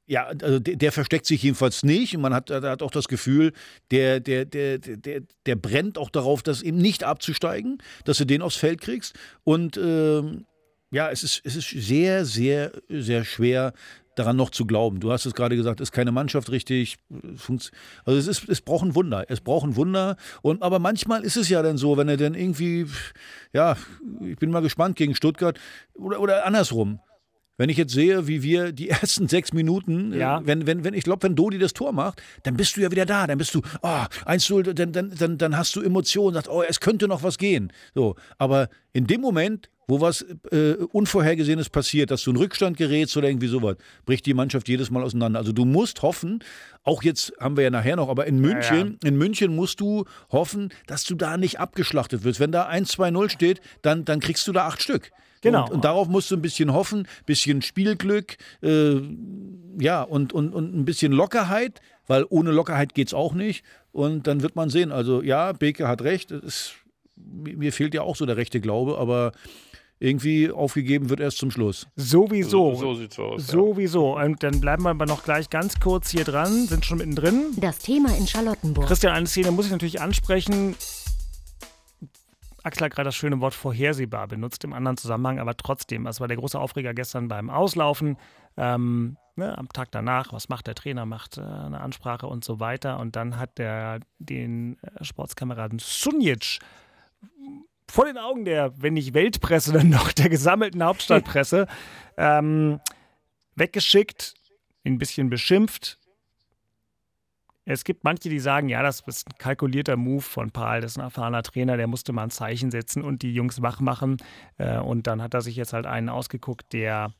ja, also der, der, versteckt sich jedenfalls nicht. Und man hat, hat auch das Gefühl, der, der, der, der, der brennt auch darauf, das eben nicht abzusteigen, dass du den aufs Feld kriegst. Und ähm, ja, es ist, es ist sehr, sehr, sehr schwer, daran noch zu glauben. Du hast es gerade gesagt, ist keine Mannschaft richtig. Also es, ist, es braucht ein Wunder. Es braucht ein Wunder. Und, aber manchmal ist es ja dann so, wenn er dann irgendwie, ja, ich bin mal gespannt gegen Stuttgart oder, oder andersrum. Wenn ich jetzt sehe, wie wir die ersten sechs Minuten, äh, ja. wenn, wenn, wenn, ich glaube, wenn Dodi das Tor macht, dann bist du ja wieder da. Dann bist du, oh, 1-0, dann, dann, dann, dann hast du Emotionen, sagst, oh, es könnte noch was gehen. So, aber in dem Moment, wo was äh, Unvorhergesehenes passiert, dass du in Rückstand gerätst oder irgendwie sowas, bricht die Mannschaft jedes Mal auseinander. Also du musst hoffen, auch jetzt haben wir ja nachher noch, aber in München, ja, ja. in München musst du hoffen, dass du da nicht abgeschlachtet wirst. Wenn da 1-2-0 steht, dann, dann kriegst du da acht Stück. Genau. Und, und, darauf musst du ein bisschen hoffen, bisschen Spielglück, äh, ja, und, und, und ein bisschen Lockerheit, weil ohne Lockerheit geht es auch nicht. Und dann wird man sehen. Also ja, Beke hat recht. Es, mir fehlt ja auch so der rechte Glaube, aber irgendwie aufgegeben wird erst zum Schluss. Sowieso. So, so sieht's aus. Sowieso. Ja. Und dann bleiben wir aber noch gleich ganz kurz hier dran, sind schon mittendrin. Das Thema in Charlottenburg. Christian, eine Szene muss ich natürlich ansprechen. Axel hat gerade das schöne Wort vorhersehbar benutzt im anderen Zusammenhang, aber trotzdem, das war der große Aufreger gestern beim Auslaufen. Ähm, ne, am Tag danach, was macht der Trainer, macht äh, eine Ansprache und so weiter. Und dann hat der den äh, Sportskameraden Sunjic vor den Augen der, wenn nicht Weltpresse, dann noch der gesammelten Hauptstadtpresse ähm, weggeschickt, ein bisschen beschimpft. Es gibt manche, die sagen, ja, das ist ein kalkulierter Move von Paul, das ist ein erfahrener Trainer, der musste mal ein Zeichen setzen und die Jungs wach machen. Äh, und dann hat er sich jetzt halt einen ausgeguckt, der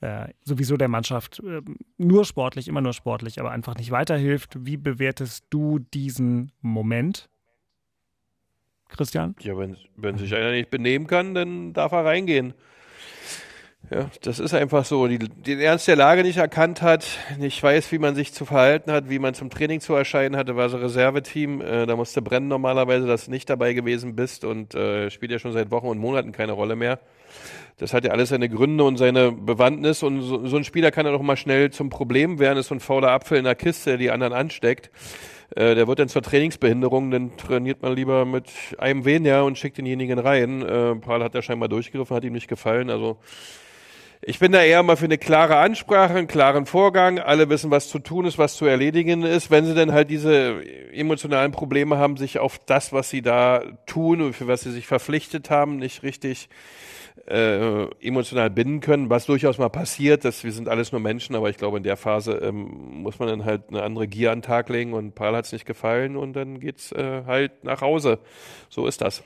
äh, sowieso der Mannschaft äh, nur sportlich, immer nur sportlich, aber einfach nicht weiterhilft. Wie bewertest du diesen Moment? Christian? Ja, wenn, wenn sich einer nicht benehmen kann, dann darf er reingehen. Ja, das ist einfach so. Die, den Ernst der Lage nicht erkannt hat, nicht weiß, wie man sich zu verhalten hat, wie man zum Training zu erscheinen hatte, war so Reserveteam. Äh, da musste brennen normalerweise, dass du nicht dabei gewesen bist und äh, spielt ja schon seit Wochen und Monaten keine Rolle mehr. Das hat ja alles seine Gründe und seine Bewandtnis und so, so ein Spieler kann ja doch mal schnell zum Problem werden, ist so ein fauler Apfel in der Kiste, der die anderen ansteckt. Äh, der wird dann zur Trainingsbehinderung, dann trainiert man lieber mit einem weniger und schickt denjenigen rein. Äh, Paul hat ja scheinbar durchgegriffen, hat ihm nicht gefallen. Also ich bin da eher mal für eine klare Ansprache, einen klaren Vorgang. Alle wissen, was zu tun ist, was zu erledigen ist. Wenn sie dann halt diese emotionalen Probleme haben, sich auf das, was sie da tun und für was sie sich verpflichtet haben, nicht richtig äh, emotional binden können, was durchaus mal passiert, dass wir sind alles nur Menschen, aber ich glaube, in der Phase ähm, muss man dann halt eine andere Gier an den Tag legen und Paul hat es nicht gefallen und dann geht's äh, halt nach Hause. So ist das.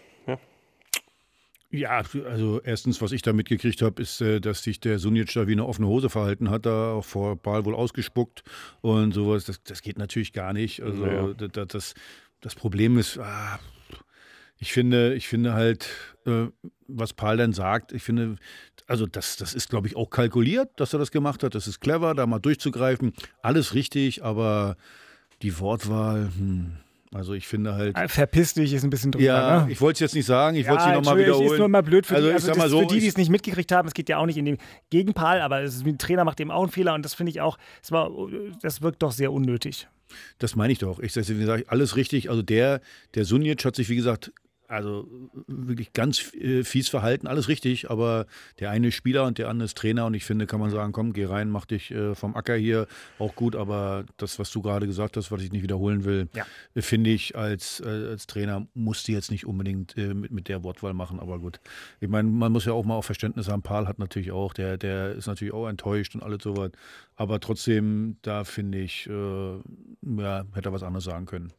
Ja. Also erstens, was ich da mitgekriegt habe, ist, äh, dass sich der Sunic da wie eine offene Hose verhalten hat, da auch vor Paul wohl ausgespuckt und sowas. Das, das geht natürlich gar nicht. Also ja. das, das, das Problem ist, ah, ich finde, ich finde halt, äh, was Paul dann sagt, ich finde, also das, das ist, glaube ich, auch kalkuliert, dass er das gemacht hat. Das ist clever, da mal durchzugreifen. Alles richtig, aber die Wortwahl, hm, also ich finde halt. Äh, verpiss dich ist ein bisschen drüber. Ja, ne? ich wollte es jetzt nicht sagen, ich ja, wollte es nochmal wiederholen. ist nur mal blöd für, also, die, also so, für die, die es nicht mitgekriegt haben. Es geht ja auch nicht in dem Gegenpal, aber ist, ein Trainer macht eben auch einen Fehler und das finde ich auch, das, war, das wirkt doch sehr unnötig. Das meine ich doch. Ich sage alles richtig. Also der, der Sunic hat sich, wie gesagt, also wirklich ganz äh, fies verhalten, alles richtig, aber der eine ist Spieler und der andere ist Trainer und ich finde, kann man sagen, komm, geh rein, mach dich äh, vom Acker hier, auch gut, aber das, was du gerade gesagt hast, was ich nicht wiederholen will, ja. Finde ich, als, äh, als Trainer musste jetzt nicht unbedingt mit, mit der Wortwahl machen, aber gut. Ich meine, man muss ja auch mal auch Verständnis haben, Paul hat natürlich auch, der, der ist natürlich auch enttäuscht und alles sowas, aber trotzdem, da finde ich, ja, hätte er was anderes sagen können.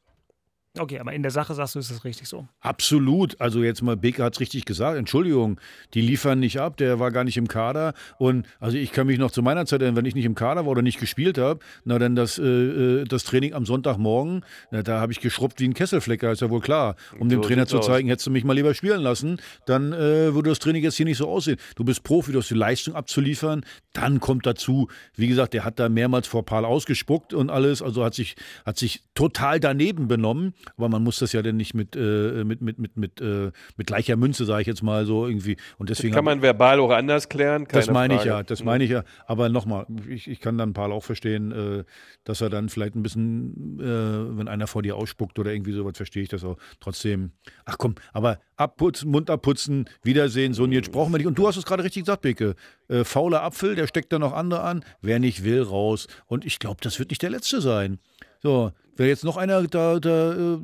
Okay, aber in der Sache sagst du, ist das richtig so? Absolut. Also jetzt mal, Becker hat es richtig gesagt. Entschuldigung, die liefern nicht ab, der war gar nicht im Kader. Und also ich kann mich noch zu meiner Zeit erinnern, wenn ich nicht im Kader war oder nicht gespielt habe, na dann das, äh, äh, das Training am Sonntagmorgen, na, da habe ich geschrubbt wie ein Kesselflecker, ist ja wohl klar. Um so dem Trainer zu zeigen, aus. hättest du mich mal lieber spielen lassen, dann äh, würde das Training jetzt hier nicht so aussehen. Du bist Profi, du hast die Leistung abzuliefern. Dann kommt dazu, wie gesagt, der hat da mehrmals vor Paul ausgespuckt und alles, also hat sich, hat sich total daneben benommen. Aber man muss das ja dann nicht mit, äh, mit, mit, mit, mit, äh, mit gleicher Münze, sage ich jetzt mal so irgendwie. Und deswegen das kann man verbal auch anders klären. das meine ich ja, das mhm. meine ich ja. Aber nochmal, ich, ich kann dann Paul auch verstehen, äh, dass er dann vielleicht ein bisschen, äh, wenn einer vor dir ausspuckt oder irgendwie sowas, verstehe ich das auch. Trotzdem, ach komm, aber abputzen, Mund abputzen, Wiedersehen, so und jetzt brauchen wir nicht. Und du hast es gerade richtig gesagt, Beke. Äh, fauler Apfel, der steckt da noch andere an. Wer nicht will, raus. Und ich glaube, das wird nicht der letzte sein. So, Wer jetzt noch einer da, da äh,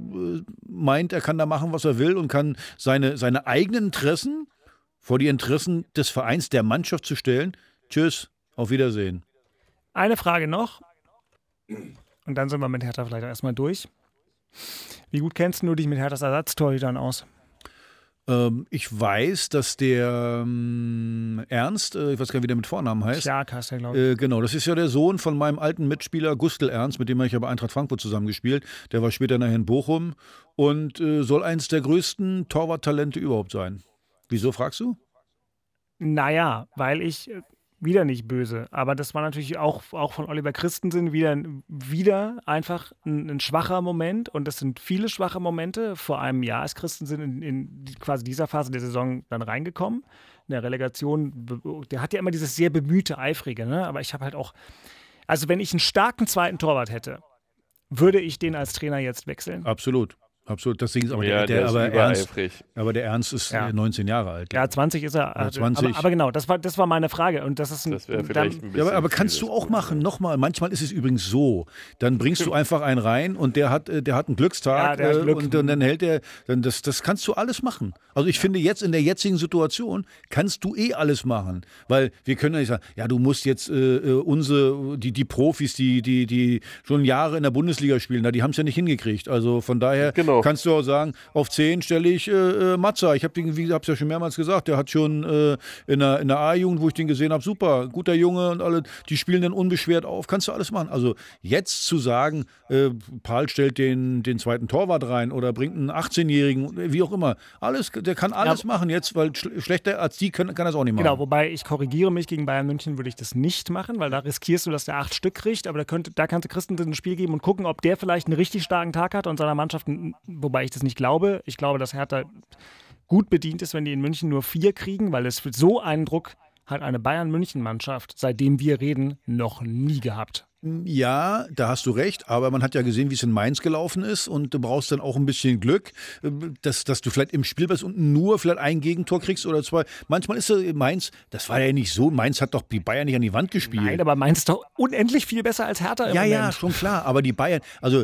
meint, er kann da machen, was er will und kann seine, seine eigenen Interessen vor die Interessen des Vereins, der Mannschaft zu stellen, tschüss, auf Wiedersehen. Eine Frage noch. Und dann sind wir mit Hertha vielleicht erstmal durch. Wie gut kennst du dich mit Herthas Ersatztorhütern aus? Ähm, ich weiß, dass der ähm, Ernst, äh, ich weiß gar nicht, wie der mit Vornamen heißt. Stark heißt er, glaube ich. Äh, genau, das ist ja der Sohn von meinem alten Mitspieler Gustl Ernst, mit dem habe ich ja bei Eintracht Frankfurt zusammengespielt. Der war später nachher in Bochum und äh, soll eins der größten Torwarttalente überhaupt sein. Wieso fragst du? Naja, weil ich äh, wieder nicht böse, aber das war natürlich auch, auch von Oliver Christensen wieder, wieder einfach ein, ein schwacher Moment und das sind viele schwache Momente. Vor einem Jahr ist Christensen in, in quasi dieser Phase der Saison dann reingekommen. In der Relegation, der hat ja immer dieses sehr bemühte, eifrige, ne? aber ich habe halt auch, also wenn ich einen starken zweiten Torwart hätte, würde ich den als Trainer jetzt wechseln. Absolut. Absolut, das Ding ist aber Ja, der, der der, ist aber Ernst, aber der Ernst ist Ja. äh, 19 Jahre alt. Ja, 20 ist er. Ja, 20. Aber, aber genau, das war, das war meine Frage. Und das ist ein, Das wäre dann, vielleicht ein bisschen. Ja, aber, aber kannst du auch machen. Nochmal, manchmal ist es übrigens so. Dann bringst du einfach einen rein und der hat, äh, der hat einen Ja, Glückstag der hat äh, Glück. und, und dann hält er, dann das, das kannst du alles machen. Also ich finde jetzt in der jetzigen Situation kannst du eh alles machen, weil wir können ja nicht sagen, ja du musst jetzt äh, äh, unsere die die Profis, die die die schon Jahre in der Bundesliga spielen, na, die haben es ja nicht hingekriegt. Also von daher Genau. Kannst du auch sagen, auf 10 stelle ich äh, äh, Matza. Ich habe den, wie hab's ja schon mehrmals gesagt, der hat schon äh, in der in der A-Jugend, wo ich den gesehen habe, super, guter Junge und alle, die spielen dann unbeschwert auf, kannst du alles machen. Also jetzt zu sagen, äh, Paul stellt den den zweiten Torwart rein oder bringt einen 18-jährigen, wie auch immer, alles, der kann alles machen jetzt, weil schl schlechter als die können, kann er es auch nicht machen. Genau, wobei ich korrigiere mich, gegen Bayern München würde ich das nicht machen, weil da riskierst du, dass der acht Stück kriegt, aber da, könnte, da kannst du Christensen ein Spiel geben und gucken, ob der vielleicht einen richtig starken Tag hat und seiner Mannschaft, n- wobei ich das nicht glaube. Ich glaube, dass Hertha gut bedient ist, wenn die in München nur vier kriegen, weil es für so einen Druck hat eine Bayern-München-Mannschaft, seitdem wir reden, noch nie gehabt. Ja, da hast du recht, aber man hat ja gesehen, wie es in Mainz gelaufen ist und du brauchst dann auch ein bisschen Glück, dass, dass du vielleicht im Spiel bist und nur vielleicht ein Gegentor kriegst oder zwei. Manchmal ist es Mainz, das war ja nicht so, Mainz hat doch die Bayern nicht an die Wand gespielt. Nein, aber Mainz ist doch unendlich viel besser als Hertha im ja, Moment. ja, schon klar, aber die Bayern, also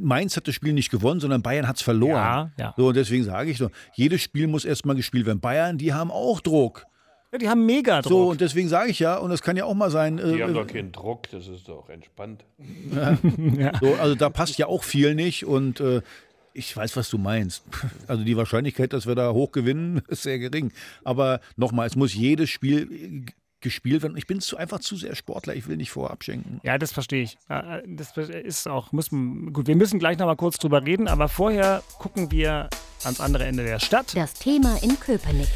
Mainz hat das Spiel nicht gewonnen, sondern Bayern hat es verloren. Ja, ja. So, und deswegen sage ich so, jedes Spiel muss erstmal gespielt werden. Bayern, die haben auch Druck. Ja, die haben mega Druck. So, und deswegen sage ich ja, und das kann ja auch mal sein. Die äh, haben doch keinen Druck, das ist doch entspannt. So, also da passt ja auch viel nicht und äh, ich weiß, was du meinst. Also die Wahrscheinlichkeit, dass wir da hoch gewinnen, ist sehr gering. Aber nochmal, es muss jedes Spiel äh, gespielt werden. Ich bin zu, einfach zu sehr Sportler, ich will nicht vorab schenken. Ja, das verstehe ich. Das ist auch, müssen, gut, wir müssen gleich noch mal kurz drüber reden, aber vorher gucken wir ans andere Ende der Stadt. Das Thema in Köpenick.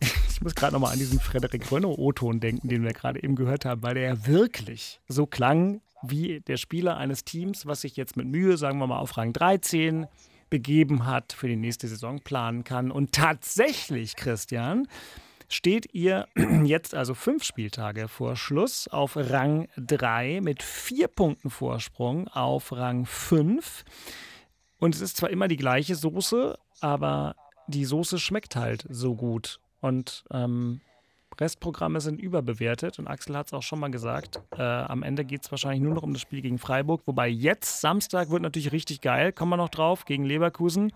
Ich muss gerade noch mal an diesen Frederik Rönno-O-Ton denken, den wir gerade eben gehört haben, weil der ja wirklich so klang wie der Spieler eines Teams, was sich jetzt mit Mühe, sagen wir mal, auf Rang 13 begeben hat, für die nächste Saison planen kann. Und tatsächlich, Christian, steht ihr jetzt also fünf Spieltage vor Schluss auf Rang 3 mit vier Punkten Vorsprung auf Rang 5. Und es ist zwar immer die gleiche Soße, aber die Soße schmeckt halt so gut. Und ähm, Restprogramme sind überbewertet und Axel hat es auch schon mal gesagt. Äh, am Ende geht es wahrscheinlich nur noch um das Spiel gegen Freiburg. Wobei jetzt, Samstag, wird natürlich richtig geil. Kommen wir noch drauf, gegen Leverkusen.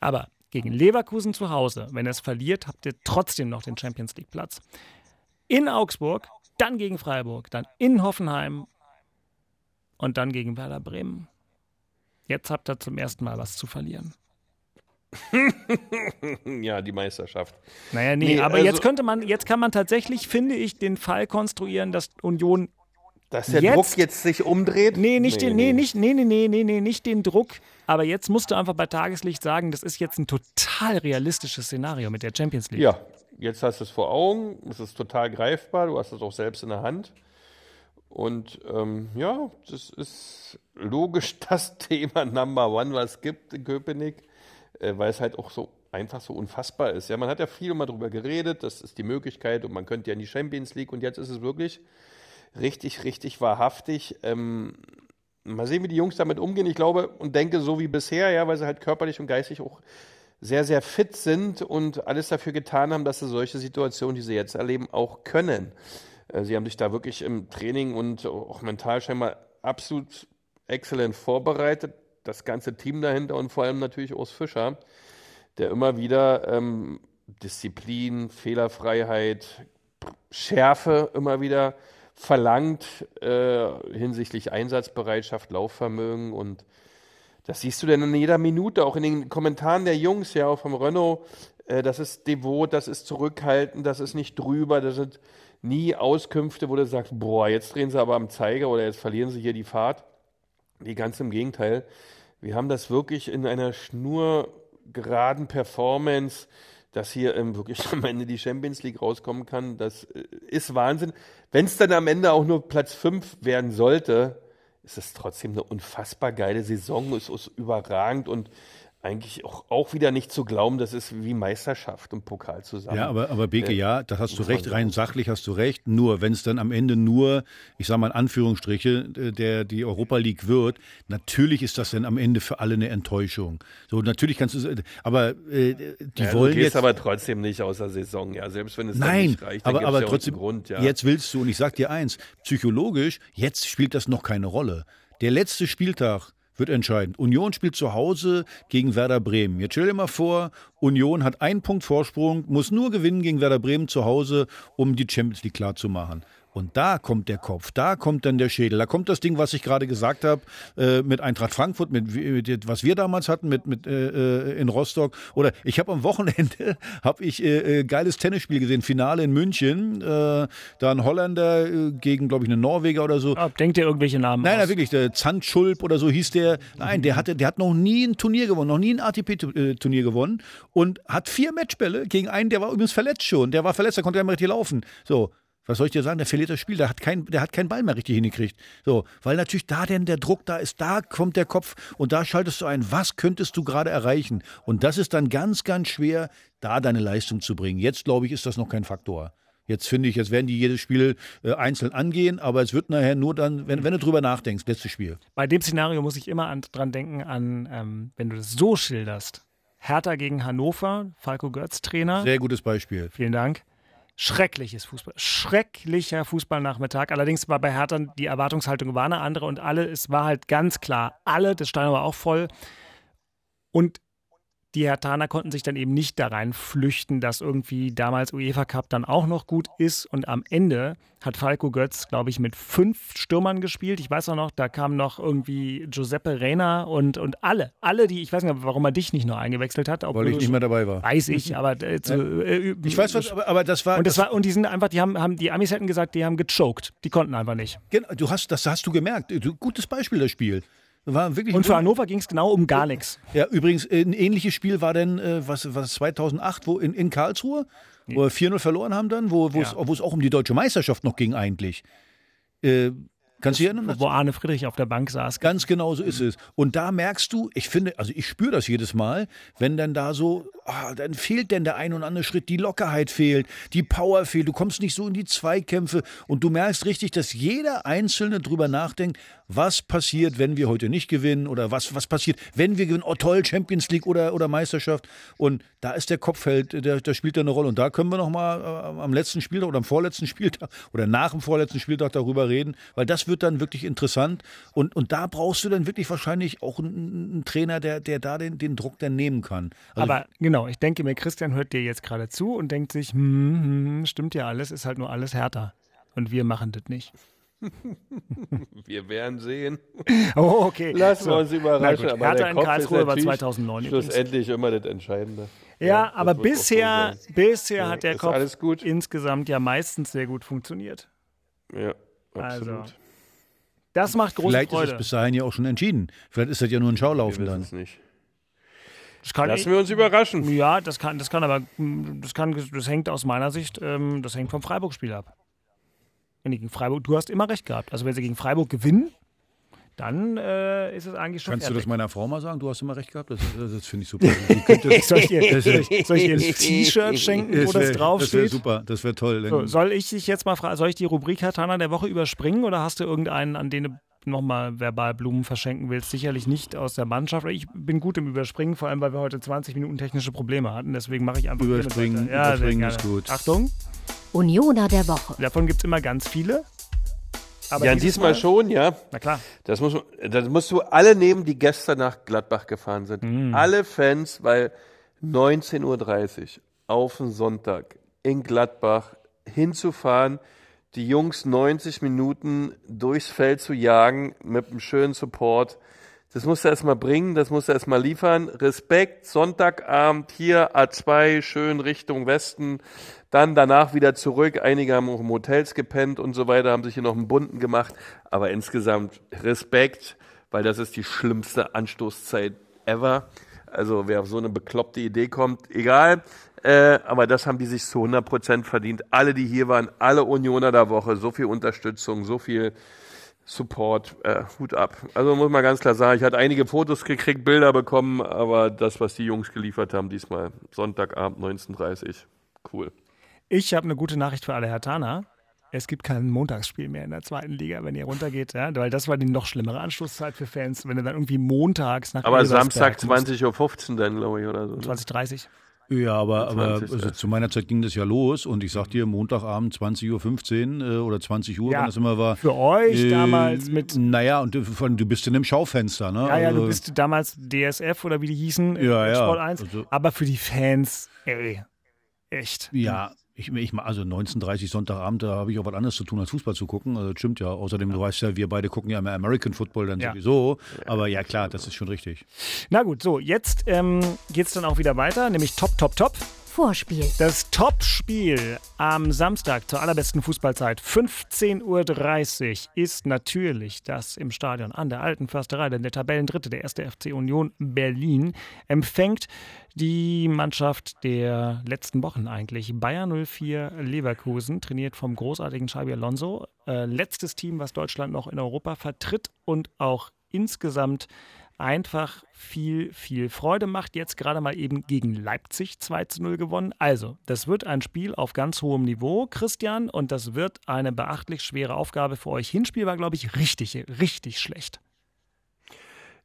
Aber gegen Leverkusen zu Hause, wenn es verliert, habt ihr trotzdem noch den Champions League Platz. In Augsburg, dann gegen Freiburg, dann in Hoffenheim und dann gegen Werder Bremen. Jetzt habt ihr zum ersten Mal was zu verlieren. Ja, die Meisterschaft. Naja, nee, Nee, aber also- jetzt könnte man, jetzt kann man tatsächlich, finde ich, den Fall konstruieren, dass Union. Dass der Jetzt- Druck jetzt sich umdreht? Nee, nicht den, nee, nicht, nee, nee, nee, nee, nee, nicht den Druck. Aber jetzt musst du einfach bei Tageslicht sagen, das ist jetzt ein total realistisches Szenario mit der Champions League. Ja, jetzt hast du es vor Augen, es ist total greifbar, du hast es auch selbst in der Hand. Und ähm, ja, das ist logisch das Thema Number One, was es gibt in Köpenick, äh, weil es halt auch so einfach so unfassbar ist. Ja, man hat ja viel mal drüber geredet, das ist die Möglichkeit und man könnte ja in die Champions League und jetzt ist es wirklich richtig, richtig wahrhaftig. Ähm, mal sehen, wie die Jungs damit umgehen. Ich glaube und denke so wie bisher, ja, weil sie halt körperlich und geistig auch sehr, sehr fit sind und alles dafür getan haben, dass sie solche Situationen, die sie jetzt erleben, auch können. Äh, Sie haben sich da wirklich im Training und auch mental scheinbar absolut exzellent vorbereitet. Das ganze Team dahinter und vor allem natürlich Urs Fischer, der immer wieder ähm, Disziplin, Fehlerfreiheit, Schärfe immer wieder verlangt äh, hinsichtlich Einsatzbereitschaft, Laufvermögen und das siehst du denn in jeder Minute, auch in den Kommentaren der Jungs, ja, auch vom Renault. Äh, das ist devot, das ist zurückhaltend, das ist nicht drüber, das sind nie Auskünfte, wo du sagst, boah, jetzt drehen sie aber am Zeiger oder jetzt verlieren sie hier die Fahrt. Nee, ganz im Gegenteil. Wir haben das wirklich in einer schnurgeraden Performance, dass hier ähm, wirklich am Ende die Champions League rauskommen kann. Das äh, ist Wahnsinn. Wenn es dann am Ende auch nur Platz 5 werden sollte, ist es trotzdem eine unfassbar geile Saison. Es ist überragend und eigentlich auch, auch wieder nicht zu glauben, das ist wie Meisterschaft und Pokal zusammen. Ja, aber, aber Beke, ja, da hast du recht, rein sachlich hast du recht. Nur, wenn es dann am Ende nur, ich sage mal in Anführungsstriche, äh, der die Europa League wird, natürlich ist das dann am Ende für alle eine Enttäuschung. So, natürlich kannst du, aber äh, die ja, wollen du gehst jetzt. aber trotzdem nicht aus der Saison, ja, selbst wenn es dann Nein, nicht reicht, dann aber, aber ja trotzdem, Grund, ja. jetzt willst du, und ich sag dir eins, psychologisch, jetzt spielt das noch keine Rolle. Der letzte Spieltag wird entscheidend. Union spielt zu Hause gegen Werder Bremen. Jetzt stell dir mal vor, Union hat einen Punkt Vorsprung, muss nur gewinnen gegen Werder Bremen zu Hause, um die Champions League klar zu machen. Und da kommt der Kopf, da kommt dann der Schädel, da kommt das Ding, was ich gerade gesagt habe, äh, mit Eintracht Frankfurt, mit, mit, was wir damals hatten, mit, mit äh, in Rostock. Oder ich habe am Wochenende habe ich äh, äh, geiles Tennisspiel gesehen, Finale in München, äh, da ein Holländer äh, gegen, glaube ich, einen Norweger oder so. Oh, denkt ihr irgendwelche Namen Nein, aus? nein, wirklich, der Zandschulp oder so hieß der. Nein, der hatte, der hat noch nie ein Turnier gewonnen, noch nie ein ATP-Turnier gewonnen und hat vier Matchbälle gegen einen, der war übrigens verletzt schon. Der war verletzt, der konnte ja nicht mehr richtig laufen. So. Was soll ich dir sagen? Der verliert das Spiel, der hat, kein, der hat keinen Ball mehr richtig hingekriegt. So, weil natürlich da denn der Druck da ist, da kommt der Kopf und da schaltest du ein, was könntest du gerade erreichen? Und das ist dann ganz, ganz schwer, da deine Leistung zu bringen. Jetzt, glaube ich, ist das noch kein Faktor. Jetzt finde ich, jetzt werden die jedes Spiel äh, einzeln angehen, aber es wird nachher nur dann, wenn, wenn du drüber nachdenkst, letztes Spiel. Bei dem Szenario muss ich immer an, dran denken, an, ähm, wenn du das so schilderst. Hertha gegen Hannover, Falco Götz Trainer. Sehr gutes Beispiel. Vielen Dank. Schreckliches Fußball. Schrecklicher Fußballnachmittag. Allerdings war bei Hertha die Erwartungshaltung war eine andere und alle, es war halt ganz klar, alle, das Stein war auch voll. Und die Hertaner konnten sich dann eben nicht da rein flüchten, dass irgendwie damals UEFA Cup dann auch noch gut ist. Und am Ende hat Falco Götz, glaube ich, mit fünf Stürmern gespielt. Ich weiß auch noch, da kam noch irgendwie Giuseppe Reina und, und alle, alle, die, ich weiß nicht, warum er dich nicht noch eingewechselt hat. Weil ich nicht mehr dabei war. Weiß ich, aber äh, zu, äh, Ich weiß was, aber, aber das war. und das war und die sind einfach, die haben, haben die Amis hätten gesagt, die haben gechoked. Die konnten einfach nicht. Genau, du hast, das hast du gemerkt. Du, gutes Beispiel, das Spiel. War wirklich Und für Hannover ging es genau um gar nichts. Ja, übrigens, ein ähnliches Spiel war dann, äh, was, was 2008, wo in, in Karlsruhe, wo wir 4-0 verloren haben dann, wo es Ja. wo es auch um die deutsche Meisterschaft noch ging eigentlich. Äh, kannst du dich erinnern? Wo Arne Friedrich auf der Bank saß. Ganz genau so ist es. Und da merkst du, ich finde, also ich spüre das jedes Mal, wenn dann da so, ah, dann fehlt denn der ein oder andere Schritt, die Lockerheit fehlt, die Power fehlt, du kommst nicht so in die Zweikämpfe und du merkst richtig, dass jeder Einzelne drüber nachdenkt, was passiert, wenn wir heute nicht gewinnen oder was, was passiert, wenn wir gewinnen, oh toll, Champions League oder, oder Meisterschaft. Und da ist der Kopfheld, der, der spielt da eine Rolle. Und da können wir noch mal äh, am letzten Spieltag oder am vorletzten Spieltag oder nach dem vorletzten Spieltag darüber reden, weil das wird dann wirklich interessant. Und, und da brauchst du dann wirklich wahrscheinlich auch einen, einen Trainer, der, der da den, den Druck dann nehmen kann. Also, Aber genau, ich denke mir, Christian hört dir jetzt gerade zu und denkt sich, hm, hm, hm, stimmt ja alles, ist halt nur alles härter. Und wir machen das nicht. Wir werden sehen. Oh, okay. Lassen So. wir uns überraschen. Aber Hertha der in Kopf Karlsruhe ist war natürlich 2009 übrigens. Schlussendlich immer das Entscheidende. Ja, das aber bisher, bisher Ja, hat der ist Kopf alles gut. insgesamt ja meistens sehr gut funktioniert. Ja, Also, absolut. Das macht große vielleicht ist Freude. es bis dahin ja auch schon entschieden. Vielleicht ist das ja nur ein Schaulaufen dann. es nicht. das kann Lassen wir uns überraschen. Ja, das kann, das kann aber, mm, das kann, das hängt aus meiner Sicht, ähm, das hängt vom Freiburg-Spiel ab. Wenn die gegen Freiburg, du hast immer recht gehabt. Also wenn sie gegen Freiburg gewinnen, dann äh, ist es eigentlich schon Kannst du das fertig. meiner Frau mal sagen? Du hast immer recht gehabt. Das, das, das finde ich super. Soll ich ihr, Das soll wär- ich, soll ich ihr ein T-Shirt schenken, wo das wär- Das wäre draufsteht? super. Das wäre toll. So, Dann- soll ich dich jetzt mal fragen, soll ich die Rubrik Hatana der Woche überspringen oder hast du irgendeinen, an den du nochmal verbal Blumen verschenken willst? Sicherlich nicht aus der Mannschaft. Ich bin gut im Überspringen, vor allem weil wir heute 20 Minuten technische Probleme hatten. Deswegen mache ich einfach Überspringen. Ja, überspringen ist gut. Achtung, Unioner der Woche. davon gibt es immer ganz viele. Aber ja, diesmal Mal- schon, ja. Na klar. Das, muss, das musst du alle nehmen, die gestern nach Gladbach gefahren sind. Mhm. Alle Fans, weil 19.30 Uhr auf den Sonntag in Gladbach hinzufahren, die Jungs 90 Minuten durchs Feld zu jagen mit einem schönen Support, Das musst du erstmal bringen, das musst du erstmal liefern. Respekt, Sonntagabend hier A2, schön Richtung Westen. Dann danach wieder zurück. Einige haben auch im Hotels gepennt und so weiter, haben sich hier noch einen bunten gemacht. Aber insgesamt Respekt, weil das ist die schlimmste Anstoßzeit ever. Also wer auf so eine bekloppte Idee kommt, egal. Äh, aber das haben die sich zu 100 Prozent verdient. Alle, die hier waren, alle Unioner der Woche, so viel Unterstützung, so viel Support, äh, Hut ab. Also muss man ganz klar sagen, ich hatte einige Fotos gekriegt, Bilder bekommen, aber das, was die Jungs geliefert haben, diesmal Sonntagabend 19.30 cool. Ich habe eine gute Nachricht für alle Herr Tana. Es gibt kein Montagsspiel mehr in der zweiten Liga, wenn ihr runtergeht, ja? weil das war die noch schlimmere Anschlusszeit für Fans, wenn du dann irgendwie montags nach Aber Samstag 20.15 Uhr dann, glaube ich, oder so. 20.30 Uhr. Ja, aber, aber also zu meiner Zeit ging das ja los und ich sag dir, Montagabend 20.15 Uhr äh, oder 20 Uhr, Ja, wann das immer war. Für euch Äh, damals mit. Naja, und du, du bist in einem Schaufenster, ne? Ja, ja, du Also- bist damals DSF oder wie die hießen, Ja, ja, Sport 1. also- aber für die Fans, ey, echt. Ja, ich, ich also 19.30 Sonntagabend, da habe ich auch was anderes zu tun, als Fußball zu gucken. Also, das stimmt ja. Außerdem, du weißt ja, wir beide gucken ja immer American Football dann Ja. sowieso. Aber ja, klar, das ist schon richtig. Na gut, so, jetzt ähm, geht's dann auch wieder weiter, nämlich Top, Top, Top. Vorspiel. Das Topspiel am Samstag zur allerbesten Fußballzeit, 15.30 Uhr, ist natürlich das im Stadion an der Alten Försterei, denn der Tabellendritte, der erste FC Union Berlin, empfängt die Mannschaft der letzten Wochen eigentlich. Bayer 04 Leverkusen, trainiert vom großartigen Xabi Alonso. Äh, letztes Team, was Deutschland noch in Europa vertritt und auch insgesamt einfach viel, viel Freude macht. Jetzt gerade mal eben gegen Leipzig 2 zu 0 gewonnen. Also, das wird ein Spiel auf ganz hohem Niveau, Christian, und das wird eine beachtlich schwere Aufgabe für euch. Hinspiel war, glaube ich, richtig, richtig schlecht.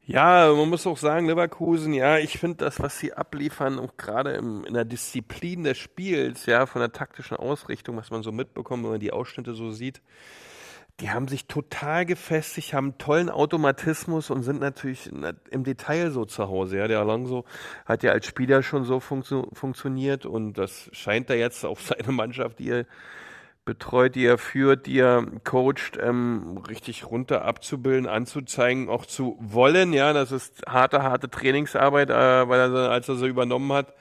Ja, man muss auch sagen, Leverkusen, ja, ich finde das, was sie abliefern, auch gerade in der Disziplin des Spiels, ja, von der taktischen Ausrichtung, was man so mitbekommt, wenn man die Ausschnitte so sieht, die haben sich total gefestigt, haben einen tollen Automatismus und sind natürlich im Detail so zu Hause. Ja, der Alonso hat ja als Spieler schon so funktio funktioniert und das scheint er jetzt auf seine Mannschaft, die er betreut, die er führt, die er coacht, ähm, richtig runter abzubilden, anzuzeigen, auch zu wollen. Ja, das ist harte, harte Trainingsarbeit, äh, weil er, als er sie übernommen hat,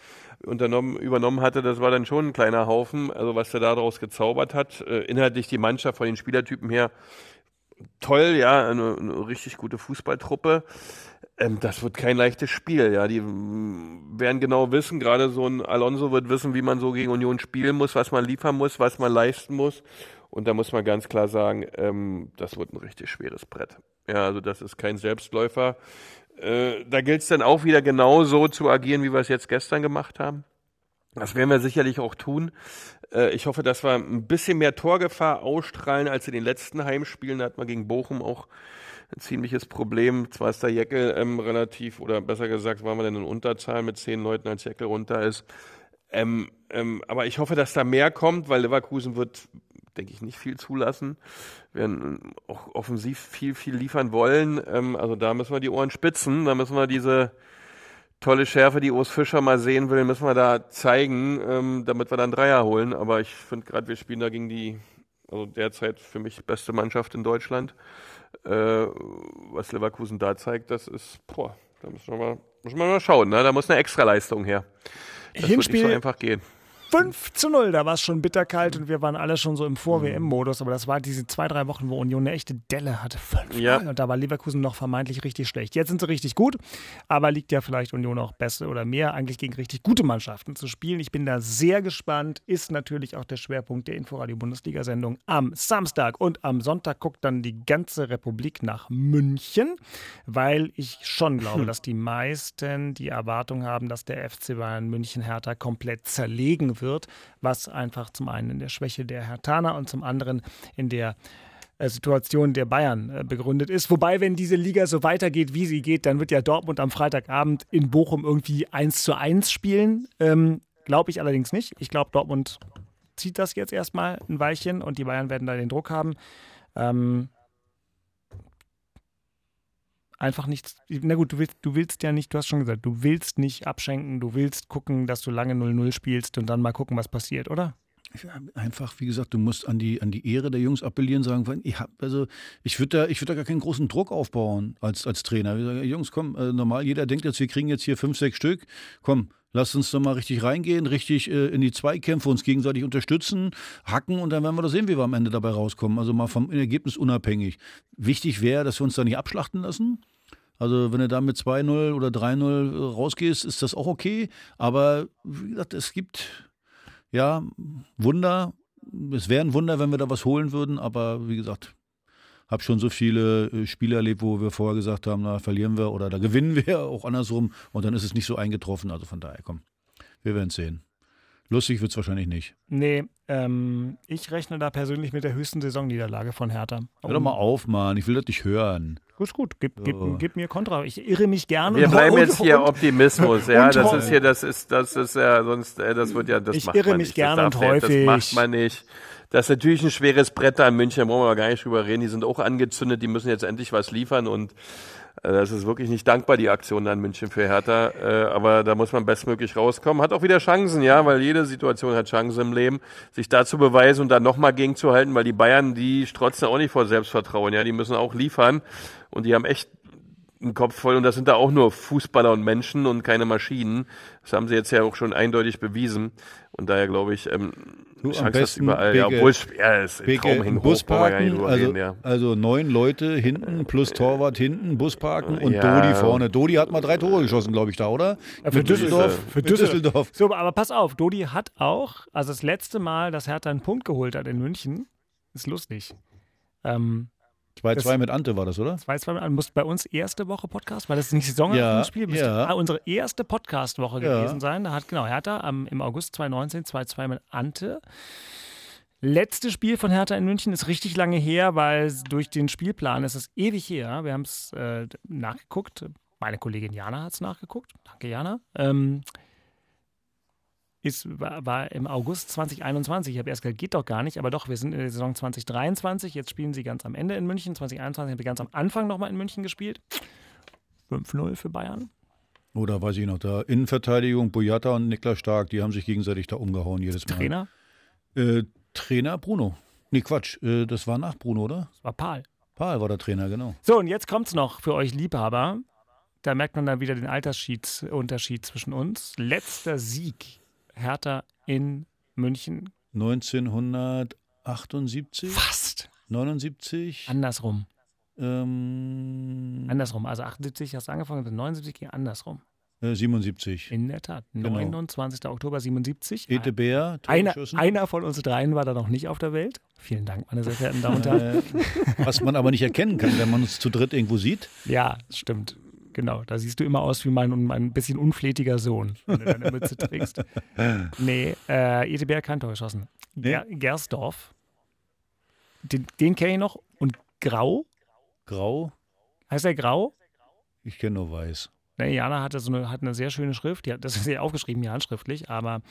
unternommen, übernommen hatte, das war dann schon ein kleiner Haufen. Also was er daraus gezaubert hat, äh, inhaltlich die Mannschaft von den Spielertypen her toll, ja, eine, eine richtig gute Fußballtruppe. Ähm, das wird kein leichtes Spiel, ja. Die mm, werden genau wissen, gerade so ein Alonso wird wissen, wie man so gegen Union spielen muss, was man liefern muss, was man leisten muss. Und da muss man ganz klar sagen, ähm, das wird ein richtig schweres Brett. Ja, also das ist kein Selbstläufer. Äh, da gilt es dann auch wieder genau so zu agieren, wie wir es jetzt gestern gemacht haben. Das werden wir sicherlich auch tun. Äh, Ich hoffe, dass wir ein bisschen mehr Torgefahr ausstrahlen als in den letzten Heimspielen. Da hat man gegen Bochum auch ein ziemliches Problem. Zwar ist der Jeckel ähm, relativ, oder besser gesagt, waren wir denn in Unterzahl mit zehn Leuten, als Jeckel runter ist. Ähm, ähm, aber ich hoffe, dass da mehr kommt, weil Leverkusen wird, denke ich, nicht viel zulassen. Wir werden auch offensiv viel, viel liefern wollen. Ähm, also da müssen wir die Ohren spitzen. Da müssen wir diese tolle Schärfe, die Urs Fischer mal sehen will, müssen wir da zeigen, ähm, damit wir dann Dreier holen. Aber ich finde gerade, wir spielen da gegen die, also derzeit für mich beste Mannschaft in Deutschland. Äh, was Leverkusen da zeigt, das ist, boah, da müssen wir mal, müssen wir mal schauen, ne? Da muss eine Extraleistung her. Das wird nicht Hinspiel so einfach gehen. 5 zu 0, da war es schon bitterkalt und wir waren alle schon so im Mhm. Vor-WM-Modus, aber das war diese zwei, drei Wochen, wo Union eine echte Delle hatte. Fünf Ja. Mal. Und da war Leverkusen noch vermeintlich richtig schlecht. Jetzt sind sie richtig gut, aber liegt ja vielleicht Union auch besser oder mehr, eigentlich gegen richtig gute Mannschaften zu spielen. Ich bin da sehr gespannt. Ist natürlich auch der Schwerpunkt der Inforadio-Bundesliga-Sendung am Samstag und am Sonntag guckt dann die ganze Republik nach München, weil ich schon glaube, dass die meisten die Erwartung haben, dass der FC Bayern München Hertha komplett zerlegen wird, was einfach zum einen in der Schwäche der Hertaner und zum anderen in der äh, Situation der Bayern äh, begründet ist. Wobei, wenn diese Liga so weitergeht, wie sie geht, dann wird ja Dortmund am Freitagabend in Bochum irgendwie 1 zu 1 spielen. Ähm, glaube ich allerdings nicht. Ich glaube, Dortmund zieht das jetzt erstmal ein Weilchen und die Bayern werden da den Druck haben. Ähm, einfach nichts. Na gut, du willst, du willst ja nicht, du hast schon gesagt, du willst nicht abschenken, du willst gucken, dass du lange 0-0 spielst und dann mal gucken, was passiert, oder? einfach, wie gesagt, du musst an die, an die Ehre der Jungs appellieren, sagen, ich also ich würde da, würd da gar keinen großen Druck aufbauen als, als Trainer. Wir sagen, Jungs, komm, äh, normal, jeder denkt jetzt, wir kriegen jetzt hier fünf, sechs Stück. Komm, Lasst uns doch mal richtig reingehen, richtig äh, in die Zweikämpfe, uns gegenseitig unterstützen, hacken und dann werden wir doch sehen, wie wir am Ende dabei rauskommen. Also mal vom Ergebnis unabhängig. Wichtig wäre, dass wir uns da nicht abschlachten lassen. Also wenn du da mit 2-0 oder 3-0 rausgehst, ist das auch okay. Aber wie gesagt, es gibt ja Wunder. Es wäre ein Wunder, wenn wir da was holen würden. Aber wie gesagt, habe schon so viele äh, Spiele erlebt, wo wir vorher gesagt haben, na, verlieren wir oder da gewinnen wir, auch andersrum. Und dann ist es nicht so eingetroffen. Also von daher, komm, wir werden es sehen. Lustig wird es wahrscheinlich nicht. Nee, ähm, ich rechne da persönlich mit der höchsten Saisonniederlage von Hertha. Hör doch mal auf, Mann. Ich will das nicht hören. Gut, gut. Gib, gib, gib mir Kontra. Ich irre mich gerne. Wir bleiben jetzt hier und, Optimismus. ja, das ist hier, das ist, das ist ja, sonst, äh, das wird ja, das ich macht irre man mich nicht. gerne das und häufig. Das macht man nicht. Das ist natürlich ein schweres Brett da in München, da brauchen wir gar nicht drüber reden. Die sind auch angezündet, die müssen jetzt endlich was liefern und das ist wirklich nicht dankbar, die Aktion da in München für Hertha. Äh, aber da muss man bestmöglich rauskommen. Hat auch wieder Chancen, ja, weil jede Situation hat Chancen im Leben, sich da zu beweisen und dann nochmal gegenzuhalten, weil die Bayern, die strotzen auch nicht vor Selbstvertrauen, ja, die müssen auch liefern und die haben echt einen Kopf voll und das sind da auch nur Fußballer und Menschen und keine Maschinen. Das haben sie jetzt ja auch schon eindeutig bewiesen und daher glaube ich, ähm, Du, Chance am hast besten überall. Beke, ja, obwohl es ja, ist Beke, Traum hängen hoch, Bus parken, drüber also, reden, ja. also neun Leute hinten plus Torwart hinten, Bus parken und Ja. Dodi vorne. Dodi hat mal drei Tore geschossen, glaube ich, da, oder? Ja, für Düsseldorf. Für. Düsseldorf. So, aber pass auf, Dodi hat auch, also das letzte Mal, dass Hertha einen Punkt geholt hat in München, ist lustig. Ähm, 2-2 mit Ante war das, oder? zwei, zwei, muss bei uns erste Woche Podcast, weil das ist nicht Ja, Saisonspiel, müsste ja. ah, unsere erste Podcast-Woche Ja. gewesen sein. Da hat genau Hertha am, im August 2019 2-2 mit Ante. Letzte Spiel von Hertha in München ist richtig lange her, weil durch den Spielplan ist es ewig her. Wir haben es äh, nachgeguckt. Meine Kollegin Jana hat es nachgeguckt. Danke, Jana. Ähm, ist, war, war im August 2021. Ich habe erst gesagt, geht doch gar nicht, aber doch, wir sind in der Saison 2023. Jetzt spielen sie ganz am Ende in München. 2021 haben wir ganz am Anfang nochmal in München gespielt. 5-0 für Bayern. Oder weiß ich noch, da Innenverteidigung, Boyata und Niklas Stark, die haben sich gegenseitig da umgehauen jedes Mal. Trainer, Äh, Trainer Bruno. Nee, Quatsch, äh, das war nach Bruno, oder? das war Paul. Paul war der Trainer, genau. So, und jetzt kommt's noch für euch Liebhaber. Da merkt man dann wieder den Altersunterschied zwischen uns. Letzter Sieg Hertha in München. 1978, Fast. 79, Andersrum. ähm, Andersrum. Also 78 hast du angefangen, und 79 ging andersrum. äh, 77. In der Tat. Genau. 29. Oktober 77. Ete Bär, Einer, einer von uns dreien war da noch nicht auf der Welt. Vielen Dank, meine sehr verehrten Damen und Herren. Äh, was man aber nicht erkennen kann, wenn man uns zu dritt irgendwo sieht. Ja, stimmt. Genau, da siehst du immer aus wie mein, mein bisschen unflätiger Sohn, wenn du deine Mütze trägst. Nee, äh, ETB hat kein Tor geschossen. Ger Gersdorf, den, den kenne ich noch. Und Grau, Grau, heißt der Grau? ich kenne nur Weiß. Ne, Jana hatte so eine, hat eine sehr schöne Schrift, die hat, das ist ja aufgeschrieben, hier handschriftlich, aber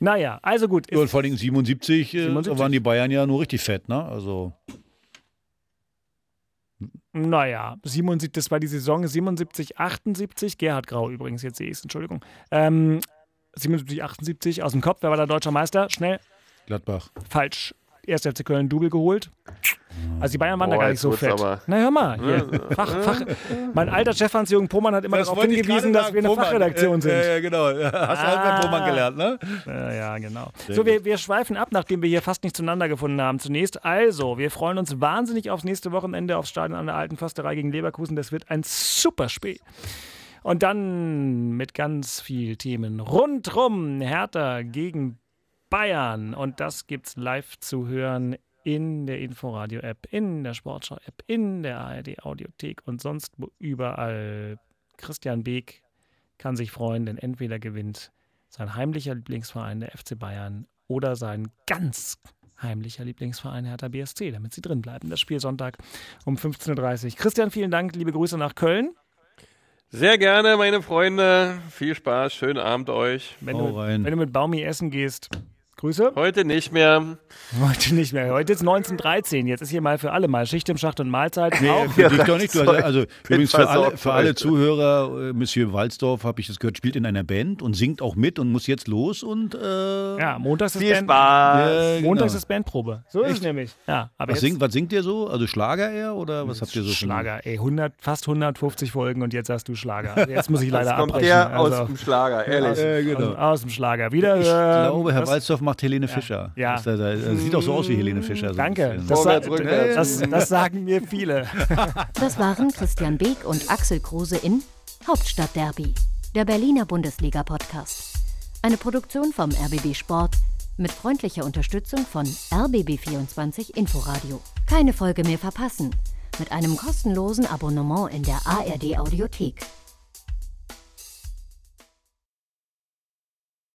naja, also gut. Ja, und vor allem 77, äh, 77. waren die Bayern ja nur richtig fett, ne? Also naja, 77, das war die Saison 77, 78. Gerhard Grau übrigens, jetzt sehe ich es, Entschuldigung. Ähm, 77, 78 aus dem Kopf, wer war der deutscher Meister? Schnell, Gladbach. falsch. Erst FC Köln Double geholt. Also die Bayern waren da Boah, gar jetzt nicht so fett. aber- Na hör mal, hier. Fach, Fach. Mein alter Chef Hans-Jürgen Pohmann hat immer darauf hingewiesen, dass wir eine Fachredaktion sind. Ja, ja, genau. Hast du halt Ah. bei Pohlmann gelernt, ne? Ja, ja, genau. so, wir, wir schweifen ab, nachdem wir hier fast nicht zueinander gefunden haben. Zunächst also, wir freuen uns wahnsinnig aufs nächste Wochenende aufs Stadion an der Alten Försterei gegen Leverkusen. Das wird ein super Spiel. Und dann mit ganz viel Themen rundrum Hertha gegen Bayern. Und das gibt's live zu hören in der Inforadio-App, in der Sportschau-App, in der ARD-Audiothek und sonst wo überall. Christian Beek kann sich freuen, denn entweder gewinnt sein heimlicher Lieblingsverein, der FC Bayern, oder sein ganz heimlicher Lieblingsverein Hertha BSC, damit sie drin bleiben. Das Spiel Sonntag um 15.30 Uhr. Christian, vielen Dank, liebe Grüße nach Köln. Sehr gerne, meine Freunde. Viel Spaß, schönen Abend euch. Wenn, Hau du, rein. wenn du mit Baumi essen gehst, Grüße. Heute nicht mehr. Heute nicht mehr. Heute ist 1913. Jetzt ist hier mal für alle mal Schicht im Schacht und Mahlzeit. Nee, Auch. für dich doch nicht. Du, also, also übrigens für alle, für alle. Zuhörer, äh, Monsieur Walsdorf, habe ich das gehört, spielt in einer Band und singt auch mit und muss jetzt los und äh, Ja, montags ist, Viel Band, Spaß. äh, genau. montags ist Bandprobe. So ist es nämlich. Ja, aber was, jetzt singt, was singt ihr so? Also Schlager eher oder was habt ihr so Schlager. Ey, 100, fast 150 Folgen und jetzt sagst du Schlager. Jetzt muss ich leider Das kommt abbrechen. der aus Also, dem Schlager, ehrlich. Äh, genau. aus, aus dem Schlager. Wieder. Ich äh, glaube, Herr das- Walsdorf macht Helene Fischer. Ja. Das, das, das sieht auch so aus wie Helene Fischer. So Danke. rückwärts. das, das sagen mir viele. Das waren Christian Beek und Axel Kruse in Hauptstadtderby, der Berliner Bundesliga-Podcast. Eine Produktion vom RBB Sport mit freundlicher Unterstützung von RBB24 Inforadio. Keine Folge mehr verpassen mit einem kostenlosen Abonnement in der ARD Audiothek.